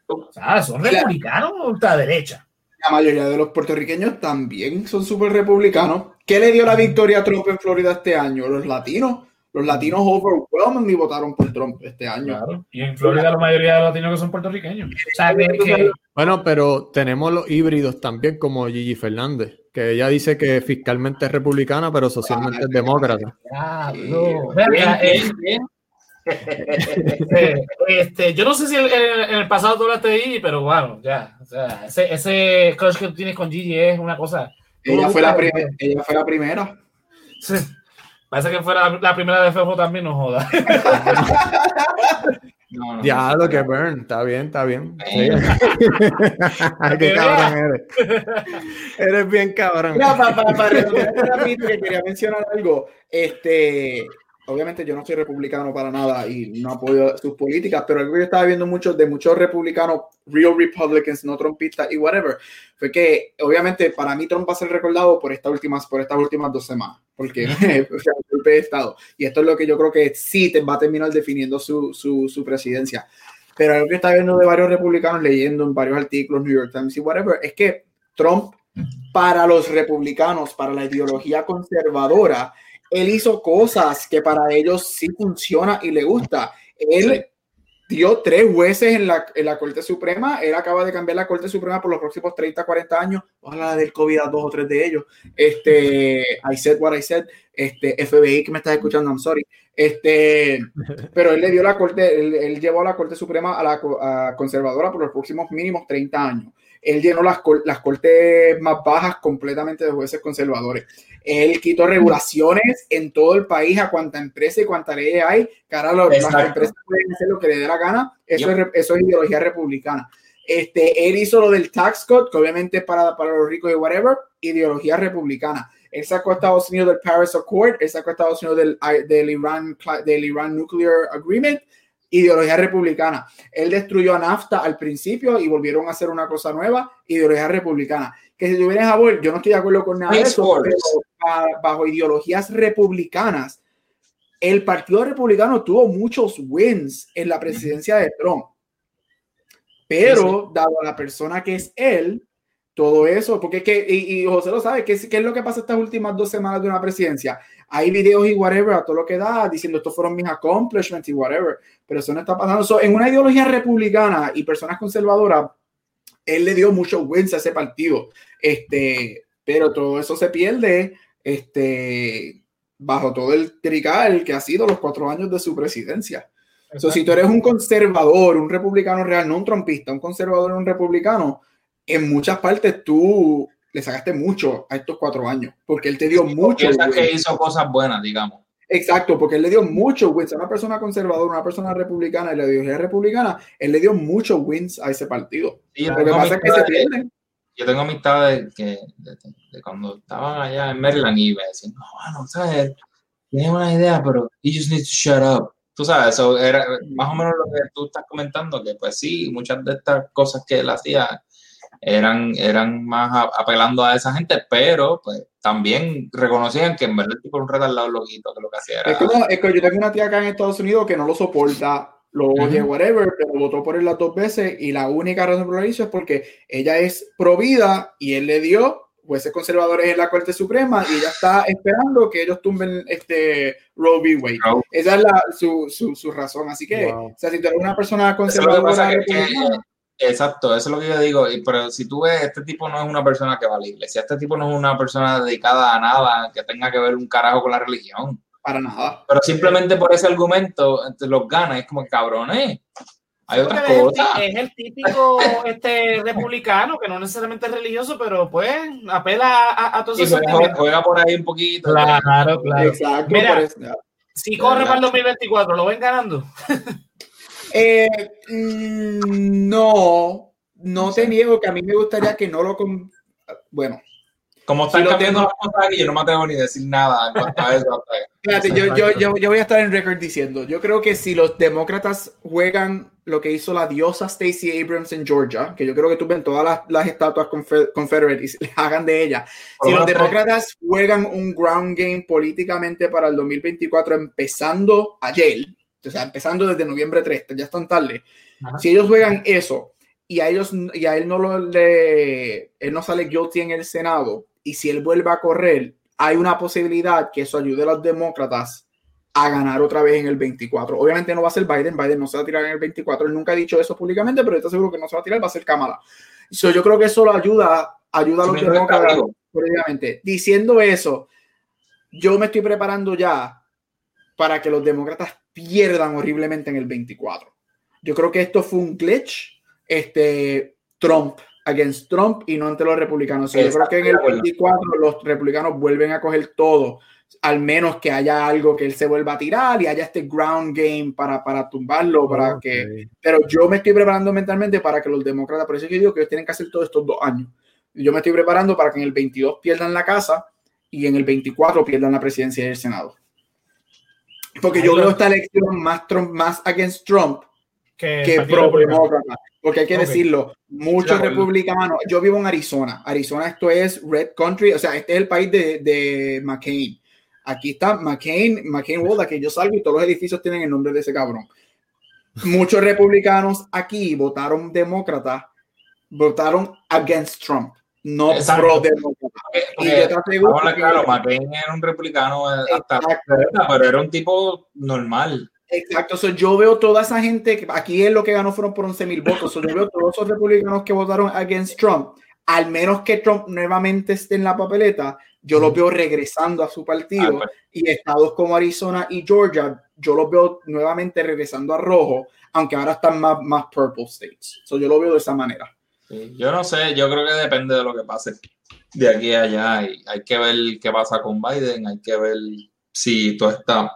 o sea, son republicanos o derecha. La mayoría de los puertorriqueños también son súper republicanos. ¿Qué le dio la victoria a Trump en Florida este año? Los latinos. Los latinos overwhelmingly votaron por Trump este año. Claro. Y en Florida la mayoría de los latinos que son puertorriqueños. O sea, que... Bueno, pero tenemos los híbridos también, como Gigi Fernández que ella dice que fiscalmente es republicana, pero socialmente es demócrata. este, yo no sé si en, el pasado tú hablaste de Gigi, pero bueno, ya. O sea, ese, ese crush que tú tienes con Gigi es una cosa. Ella fue, la ella fue la primera. Parece que fuera la primera de FEFO también, no joda. No, ya, lo que burn, está bien, está bien. Sí. Qué cabrón eres. eres bien cabrón. Mira, para, para, para que quería mencionar algo. Este, obviamente yo no soy republicano para nada y no apoyo sus políticas, pero algo que yo estaba viendo mucho de muchos republicanos, real Republicans, no trumpistas y whatever, fue que obviamente para mí Trump va a ser recordado por estas últimas, por estas últimas dos semanas, porque o sea, golpe de Estado. Y esto es lo que yo creo que sí te va a terminar definiendo su, su, su presidencia. Pero algo que está viendo de varios republicanos leyendo en varios artículos, New York Times y whatever, es que Trump, para los republicanos, para la ideología conservadora, él hizo cosas que para ellos sí funciona y le gusta. Él dio tres jueces en la, en la, Corte Suprema. Él acaba de cambiar la Corte Suprema por los próximos 30, 40 años. Ojalá del COVID a dos o tres de ellos. Este, I said what I said. Este, FBI que me estás escuchando, I'm sorry. Este, pero él le dio la Corte, él, llevó a la Corte Suprema a la conservadora por los próximos mínimos 30 años. Él llenó las, las cortes más bajas completamente de jueces conservadores. Él quitó regulaciones en todo el país a cuanta empresa y cuanta ley hay. Cara, las empresas pueden hacer lo que le dé la gana. Eso, es, eso es ideología republicana. Este, él hizo lo del tax cut, que obviamente para, para los ricos y whatever, ideología republicana. Él sacó a Estados Unidos del Paris Accord, él sacó a Estados Unidos del, del, Iran, del Iran Nuclear Agreement, ideología republicana. Él destruyó a NAFTA al principio y volvieron a hacer una cosa nueva, ideología republicana. Que si tú vienes a ver, yo no estoy de acuerdo con nada de eso, pero bajo ideologías republicanas, el Partido Republicano tuvo muchos wins en la presidencia de Trump. Pero, dado a la persona que es él, todo eso, porque es que, y, José lo sabe, ¿qué es, ¿qué es lo que pasa estas últimas dos semanas de una presidencia? Hay videos y whatever, a todo lo que da, diciendo estos fueron mis accomplishments y whatever, pero eso no está pasando. en una ideología republicana y personas conservadoras, él le dio muchos wins a ese partido, este, pero todo eso se pierde este, bajo todo el trical que ha sido los cuatro años de su presidencia. So, si tú eres un conservador, un republicano real, no un trompista, un conservador, un republicano, en muchas partes tú le sacaste mucho a estos cuatro años, porque él te dio mucho. que hizo cosas buenas, digamos. Exacto, porque él le dio muchos wins a una persona conservadora, una persona republicana y la ideología republicana, él le dio muchos wins a ese partido. Lo que pasa es que se pierden. Yo tengo amistades que de, cuando estaban allá en Maryland y me decían, no, bueno, ¿sabes? Tienes una idea, pero you just need to shut up. Tú sabes, eso era más o menos lo que tú estás comentando, que pues sí, muchas de estas cosas que él hacía eran, eran más apelando a esa gente, pero pues también reconocían que en verdad el tipo un retardado loquito que lo que hacía era... Es como, es que yo tengo una tía acá en Estados Unidos que no lo soporta, lo oye, whatever, pero votó por él las dos veces y la única razón por la hizo es porque ella es pro vida y él le dio jueces conservadores en la Corte Suprema y ella está esperando que ellos tumben este Roe v. Wade. Roe. Esa es la, su, su, su razón. Así que, Wow. o sea, si tú eres una persona Eso es lo que pasa conservadora, Exacto, eso es lo que yo digo. y- Pero si tú ves, este tipo no es una persona que va a la iglesia, este tipo no es una persona dedicada a nada que tenga que ver un carajo con la religión. para nada. Pero simplemente por ese argumento este, los gana. Es como que cabrones. Hay otras Porque es el, cosas. es el típico este, republicano que no necesariamente es religioso, pero pues apela a, a todos Y esos juega, por ahí un poquito. Claro, claro. Exacto. Mira, Si corre para el 2024, ¿lo ven ganando? Eh, mm, no, no te niego que a mí me gustaría que no lo... con- Bueno, Como están lo cambiando tengo. las cosas aquí, yo no me atrevo ni a decir nada en cuanto a eso. hasta- Fíjate, yo, yo, yo, yo voy a estar en récord diciendo, yo creo que si los demócratas juegan lo que hizo la diosa Stacey Abrams en Georgia, que yo creo que tú ven todas las, las estatuas confe- Confederate y se- hagan de ella, si lo los demócratas juegan un ground game políticamente para el 2024 empezando ayer, o sea, empezando desde noviembre 3, ya están tarde, Ajá. si ellos juegan eso y a ellos y a él no lo le él no sale guilty en el Senado y si él vuelve a correr hay una posibilidad que eso ayude a los demócratas a ganar otra vez en el 24. Obviamente no va a ser Biden, Biden no se va a tirar en el 24, él nunca ha dicho eso públicamente, pero está seguro que no se va a tirar, va a ser Kamala. So, yo creo que eso lo ayuda, ayuda a los demócratas vivo. previamente. Diciendo eso, yo me estoy preparando ya para que los demócratas pierdan horriblemente en el 24. Yo creo que esto fue un glitch, este, Trump, against Trump y no ante los republicanos. So, yo creo que en el Exacto, de acuerdo. 24 los republicanos vuelven a coger todo, al menos que haya algo que él se vuelva a tirar y haya este ground game para, para tumbarlo, para que pero yo me estoy preparando mentalmente para que los demócratas, por eso es que yo digo que ellos tienen que hacer todo estos dos años. Yo me estoy preparando para que en el 22 pierdan la casa y en el 24 pierdan la presidencia y el Senado. Porque yo lo- esta elección más, Trump, más against Trump Que que el Partido pro Republicano. demócrata. Porque hay que decirlo, muchos republicanos, yo vivo en Arizona, Arizona esto es Red Country, o sea, este es el país de, de McCain. Aquí está McCain, McCain World, aquí yo salgo y todos los edificios tienen el nombre de ese cabrón. Muchos republicanos aquí votaron demócrata, votaron against Trump, no pro. Y yo te aseguro que- claro, McCain era un republicano eh, hasta pero era un tipo normal. Exacto, so, yo veo toda esa gente, que aquí es lo que ganó fueron por 11 mil votos, so, yo veo todos esos republicanos que votaron against Trump, al menos que Trump nuevamente esté en la papeleta, yo los veo regresando a su Ah, partido pues, y estados como Arizona y Georgia, yo los veo nuevamente regresando a rojo, aunque ahora están más, más purple states. So, yo lo veo de esa manera. Sí, Yo no sé, yo creo que depende de lo que pase de aquí a allá. Y hay que ver qué pasa con Biden, hay que ver si todo está,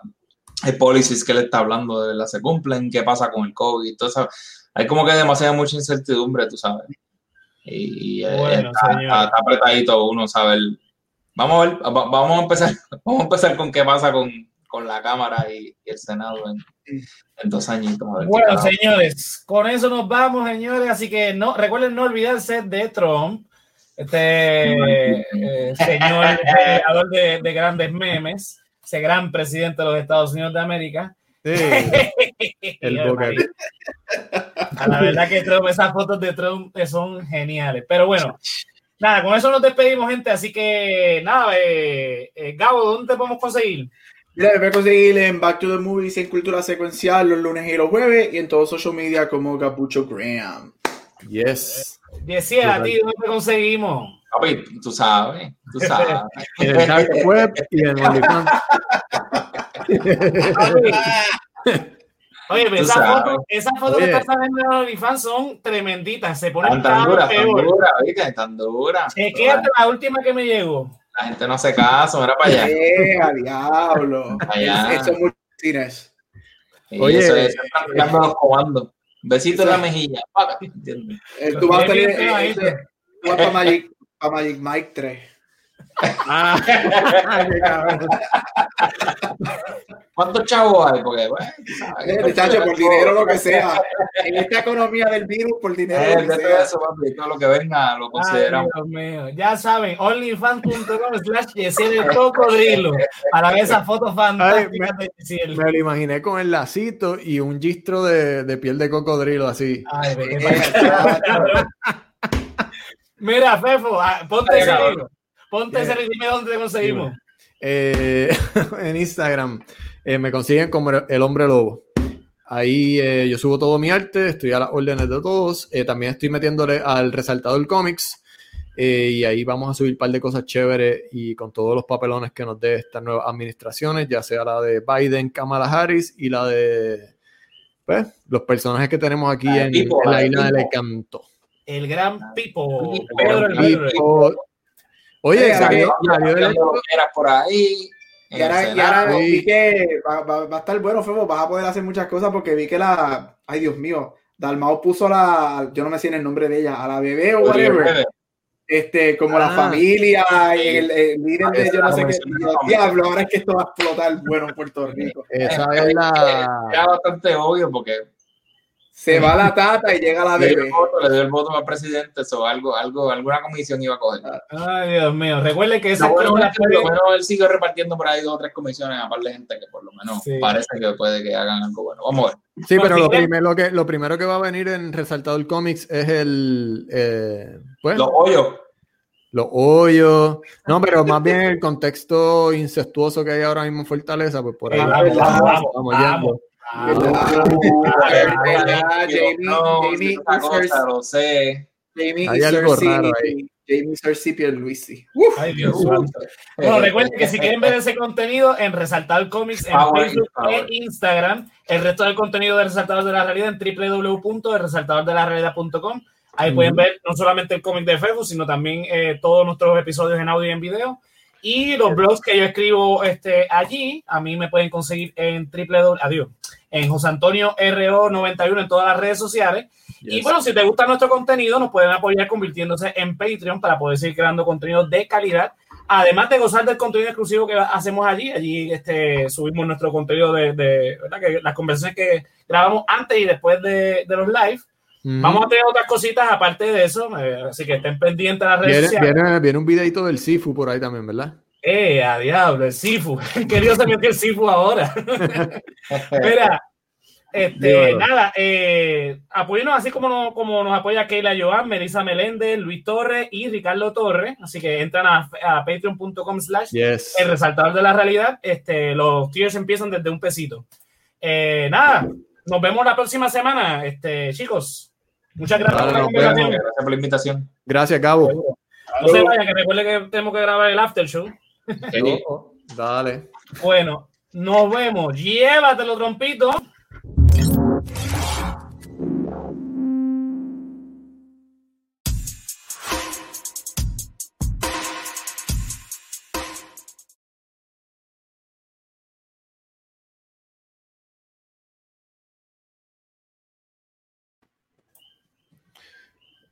hay policies que él está hablando de verdad se cumplen, qué pasa con el COVID, todo eso. Hay como que demasiada mucha incertidumbre, tú sabes. Y eh, Bueno, está, señor. está- está apretadito uno saber. Vamos a ver, va- vamos a empezar, vamos a empezar con qué pasa con, con la Cámara y, y el Senado en, en dos añitos. Bueno, señores, con eso nos vamos, señores. Así que no recuerden no olvidarse de Trump, este eh, señor creador de, de grandes memes, ese gran presidente de los Estados Unidos de América. Sí, el. A la verdad que Trump, esas fotos de Trump son geniales. Pero bueno, nada, con eso nos despedimos, gente. Así que nada, eh, eh, Gabo, ¿dónde te podemos conseguir? Mira, me pueden conseguir en Back to the Movies y en Cultura Secuencial los lunes y los jueves y en todos social media como Capucho Graham. Yes. Decía a ti, ¿dónde conseguimos? Papi, tú sabes, tú sabes. En el dark web y en OnlyFans. Oye, pero esas sabes. fotos, esas fotos que Oye. están saliendo en OnlyFans son tremenditas. Se ponen Tan, tan cada dura, vez tan peor. dura, ¿viste? Tan dura. Chequéate la última que me llegó. La gente no hace caso, mira para allá. ¡Eh, a diablo! Allá. Eso es muy cines. Oye. eso, tirando los comandos. Besito en la mejilla. Eh, Tú vas a bien, eh, tú vas para Magic, pa' Magic Mike 3. Ah. ¿Cuántos chavos hay? Porque, bueno, Eh, muchacho, por dinero lo que sea. En esta economía del virus, por dinero Eh, lo que de todo sea. eso, papi, todo lo que venga lo Ay, consideramos. Dios mío. Ya saben, onlyfans.com slash Yesiel el cocodrilo para ver esas fotos fantásticas de Yesiel. Me lo imaginé con el lacito y un gistro de, de piel de cocodrilo así. Ay, Eh, Mira, Fefo, ah, ponte Ay, ese libro. Ponte ese dime dónde te conseguimos. Eh, en Instagram eh, me consiguen como el hombre lobo. Ahí eh, yo subo todo mi arte, estoy a las órdenes de todos. también estoy metiéndole al resaltador cómics. y ahí vamos a subir un par de cosas chéveres y con todos los papelones que nos dé estas nuevas administraciones, ya sea la de Biden, Kamala Harris y la de pues, los personajes que tenemos aquí en, la isla del encanto. El gran Pipo. Pedro el Pipo. Oye, salió, por ahí. Y ahora, vi que va, va, a estar bueno, Febo, vas a poder hacer muchas cosas porque vi que la, ay Dios mío, Dalmao puso la, yo no me sé el nombre de ella, a la bebé o whatever. Este, como la ah. familia y el, líder de yo no sé qué. Diablo, ahora es que esto va a explotar bueno en Puerto Rico. Esa es la. Era bastante obvio porque se va la tata y llega la bebé. Le dio el voto al presidente, eso, algo, algo, alguna comisión iba a coger. Ay, Dios mío, recuerde que esa no, bueno, por lo menos él sigue repartiendo por ahí dos o tres comisiones a par de gente que por lo menos parece que puede que hagan algo bueno. Vamos a ver. Sí, pero lo primero, que, lo primero que va a venir en Resaltado el Cómics es el. Eh, pues, los hoyos. Los hoyos. No, pero más bien el contexto incestuoso que hay ahora mismo en Fortaleza, pues por ahí vamos, vamos, vamos, Jamie algo raro ahí. Jamie Sarcipio Luisi. Ay, Dios Bueno, recuerden que si quieren ver ese contenido en Resaltar Comics en Facebook e Instagram, el resto del contenido de Resaltador de la Realidad en www.resaltadordelarealidad.com. Ahí pueden ver no solamente el cómic de Facebook, sino también eh, todos nuestros episodios en audio y en video. Y los blogs que yo escribo este, allí, a mí me pueden conseguir en www. Adiós en José Antonio RO91 en todas las redes sociales. Y bueno, si te gusta nuestro contenido, nos pueden apoyar convirtiéndose en Patreon para poder seguir creando contenido de calidad. Además de gozar del contenido exclusivo que hacemos allí, allí este, subimos nuestro contenido de, ¿verdad? Que las conversaciones que grabamos antes y después de, los live. Vamos a tener otras cositas aparte de eso, eh, así que estén pendientes de las redes viene, sociales. Viene, viene, un videito del Sifu por ahí también, ¿verdad? Eh, a diablo, el Sifu. Querido se metió el Sifu ahora. Mira, este, nada, eh, apóyenos así como, como nos apoya Keila Joan, Melissa Meléndez, Luis Torres y Ricardo Torres. Así que entran a, patreon.com slash el resaltador de la realidad. Este, los tiers empiezan desde un pesito. Eh, nada, nos vemos la próxima semana, este, chicos. Muchas gracias, por, la invitación. Gracias, Gabo. No se vaya, que recuerde que tenemos que grabar el after show. Dale. Bueno, nos vemos. Llévatelo, trompito.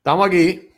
Estamos aquí.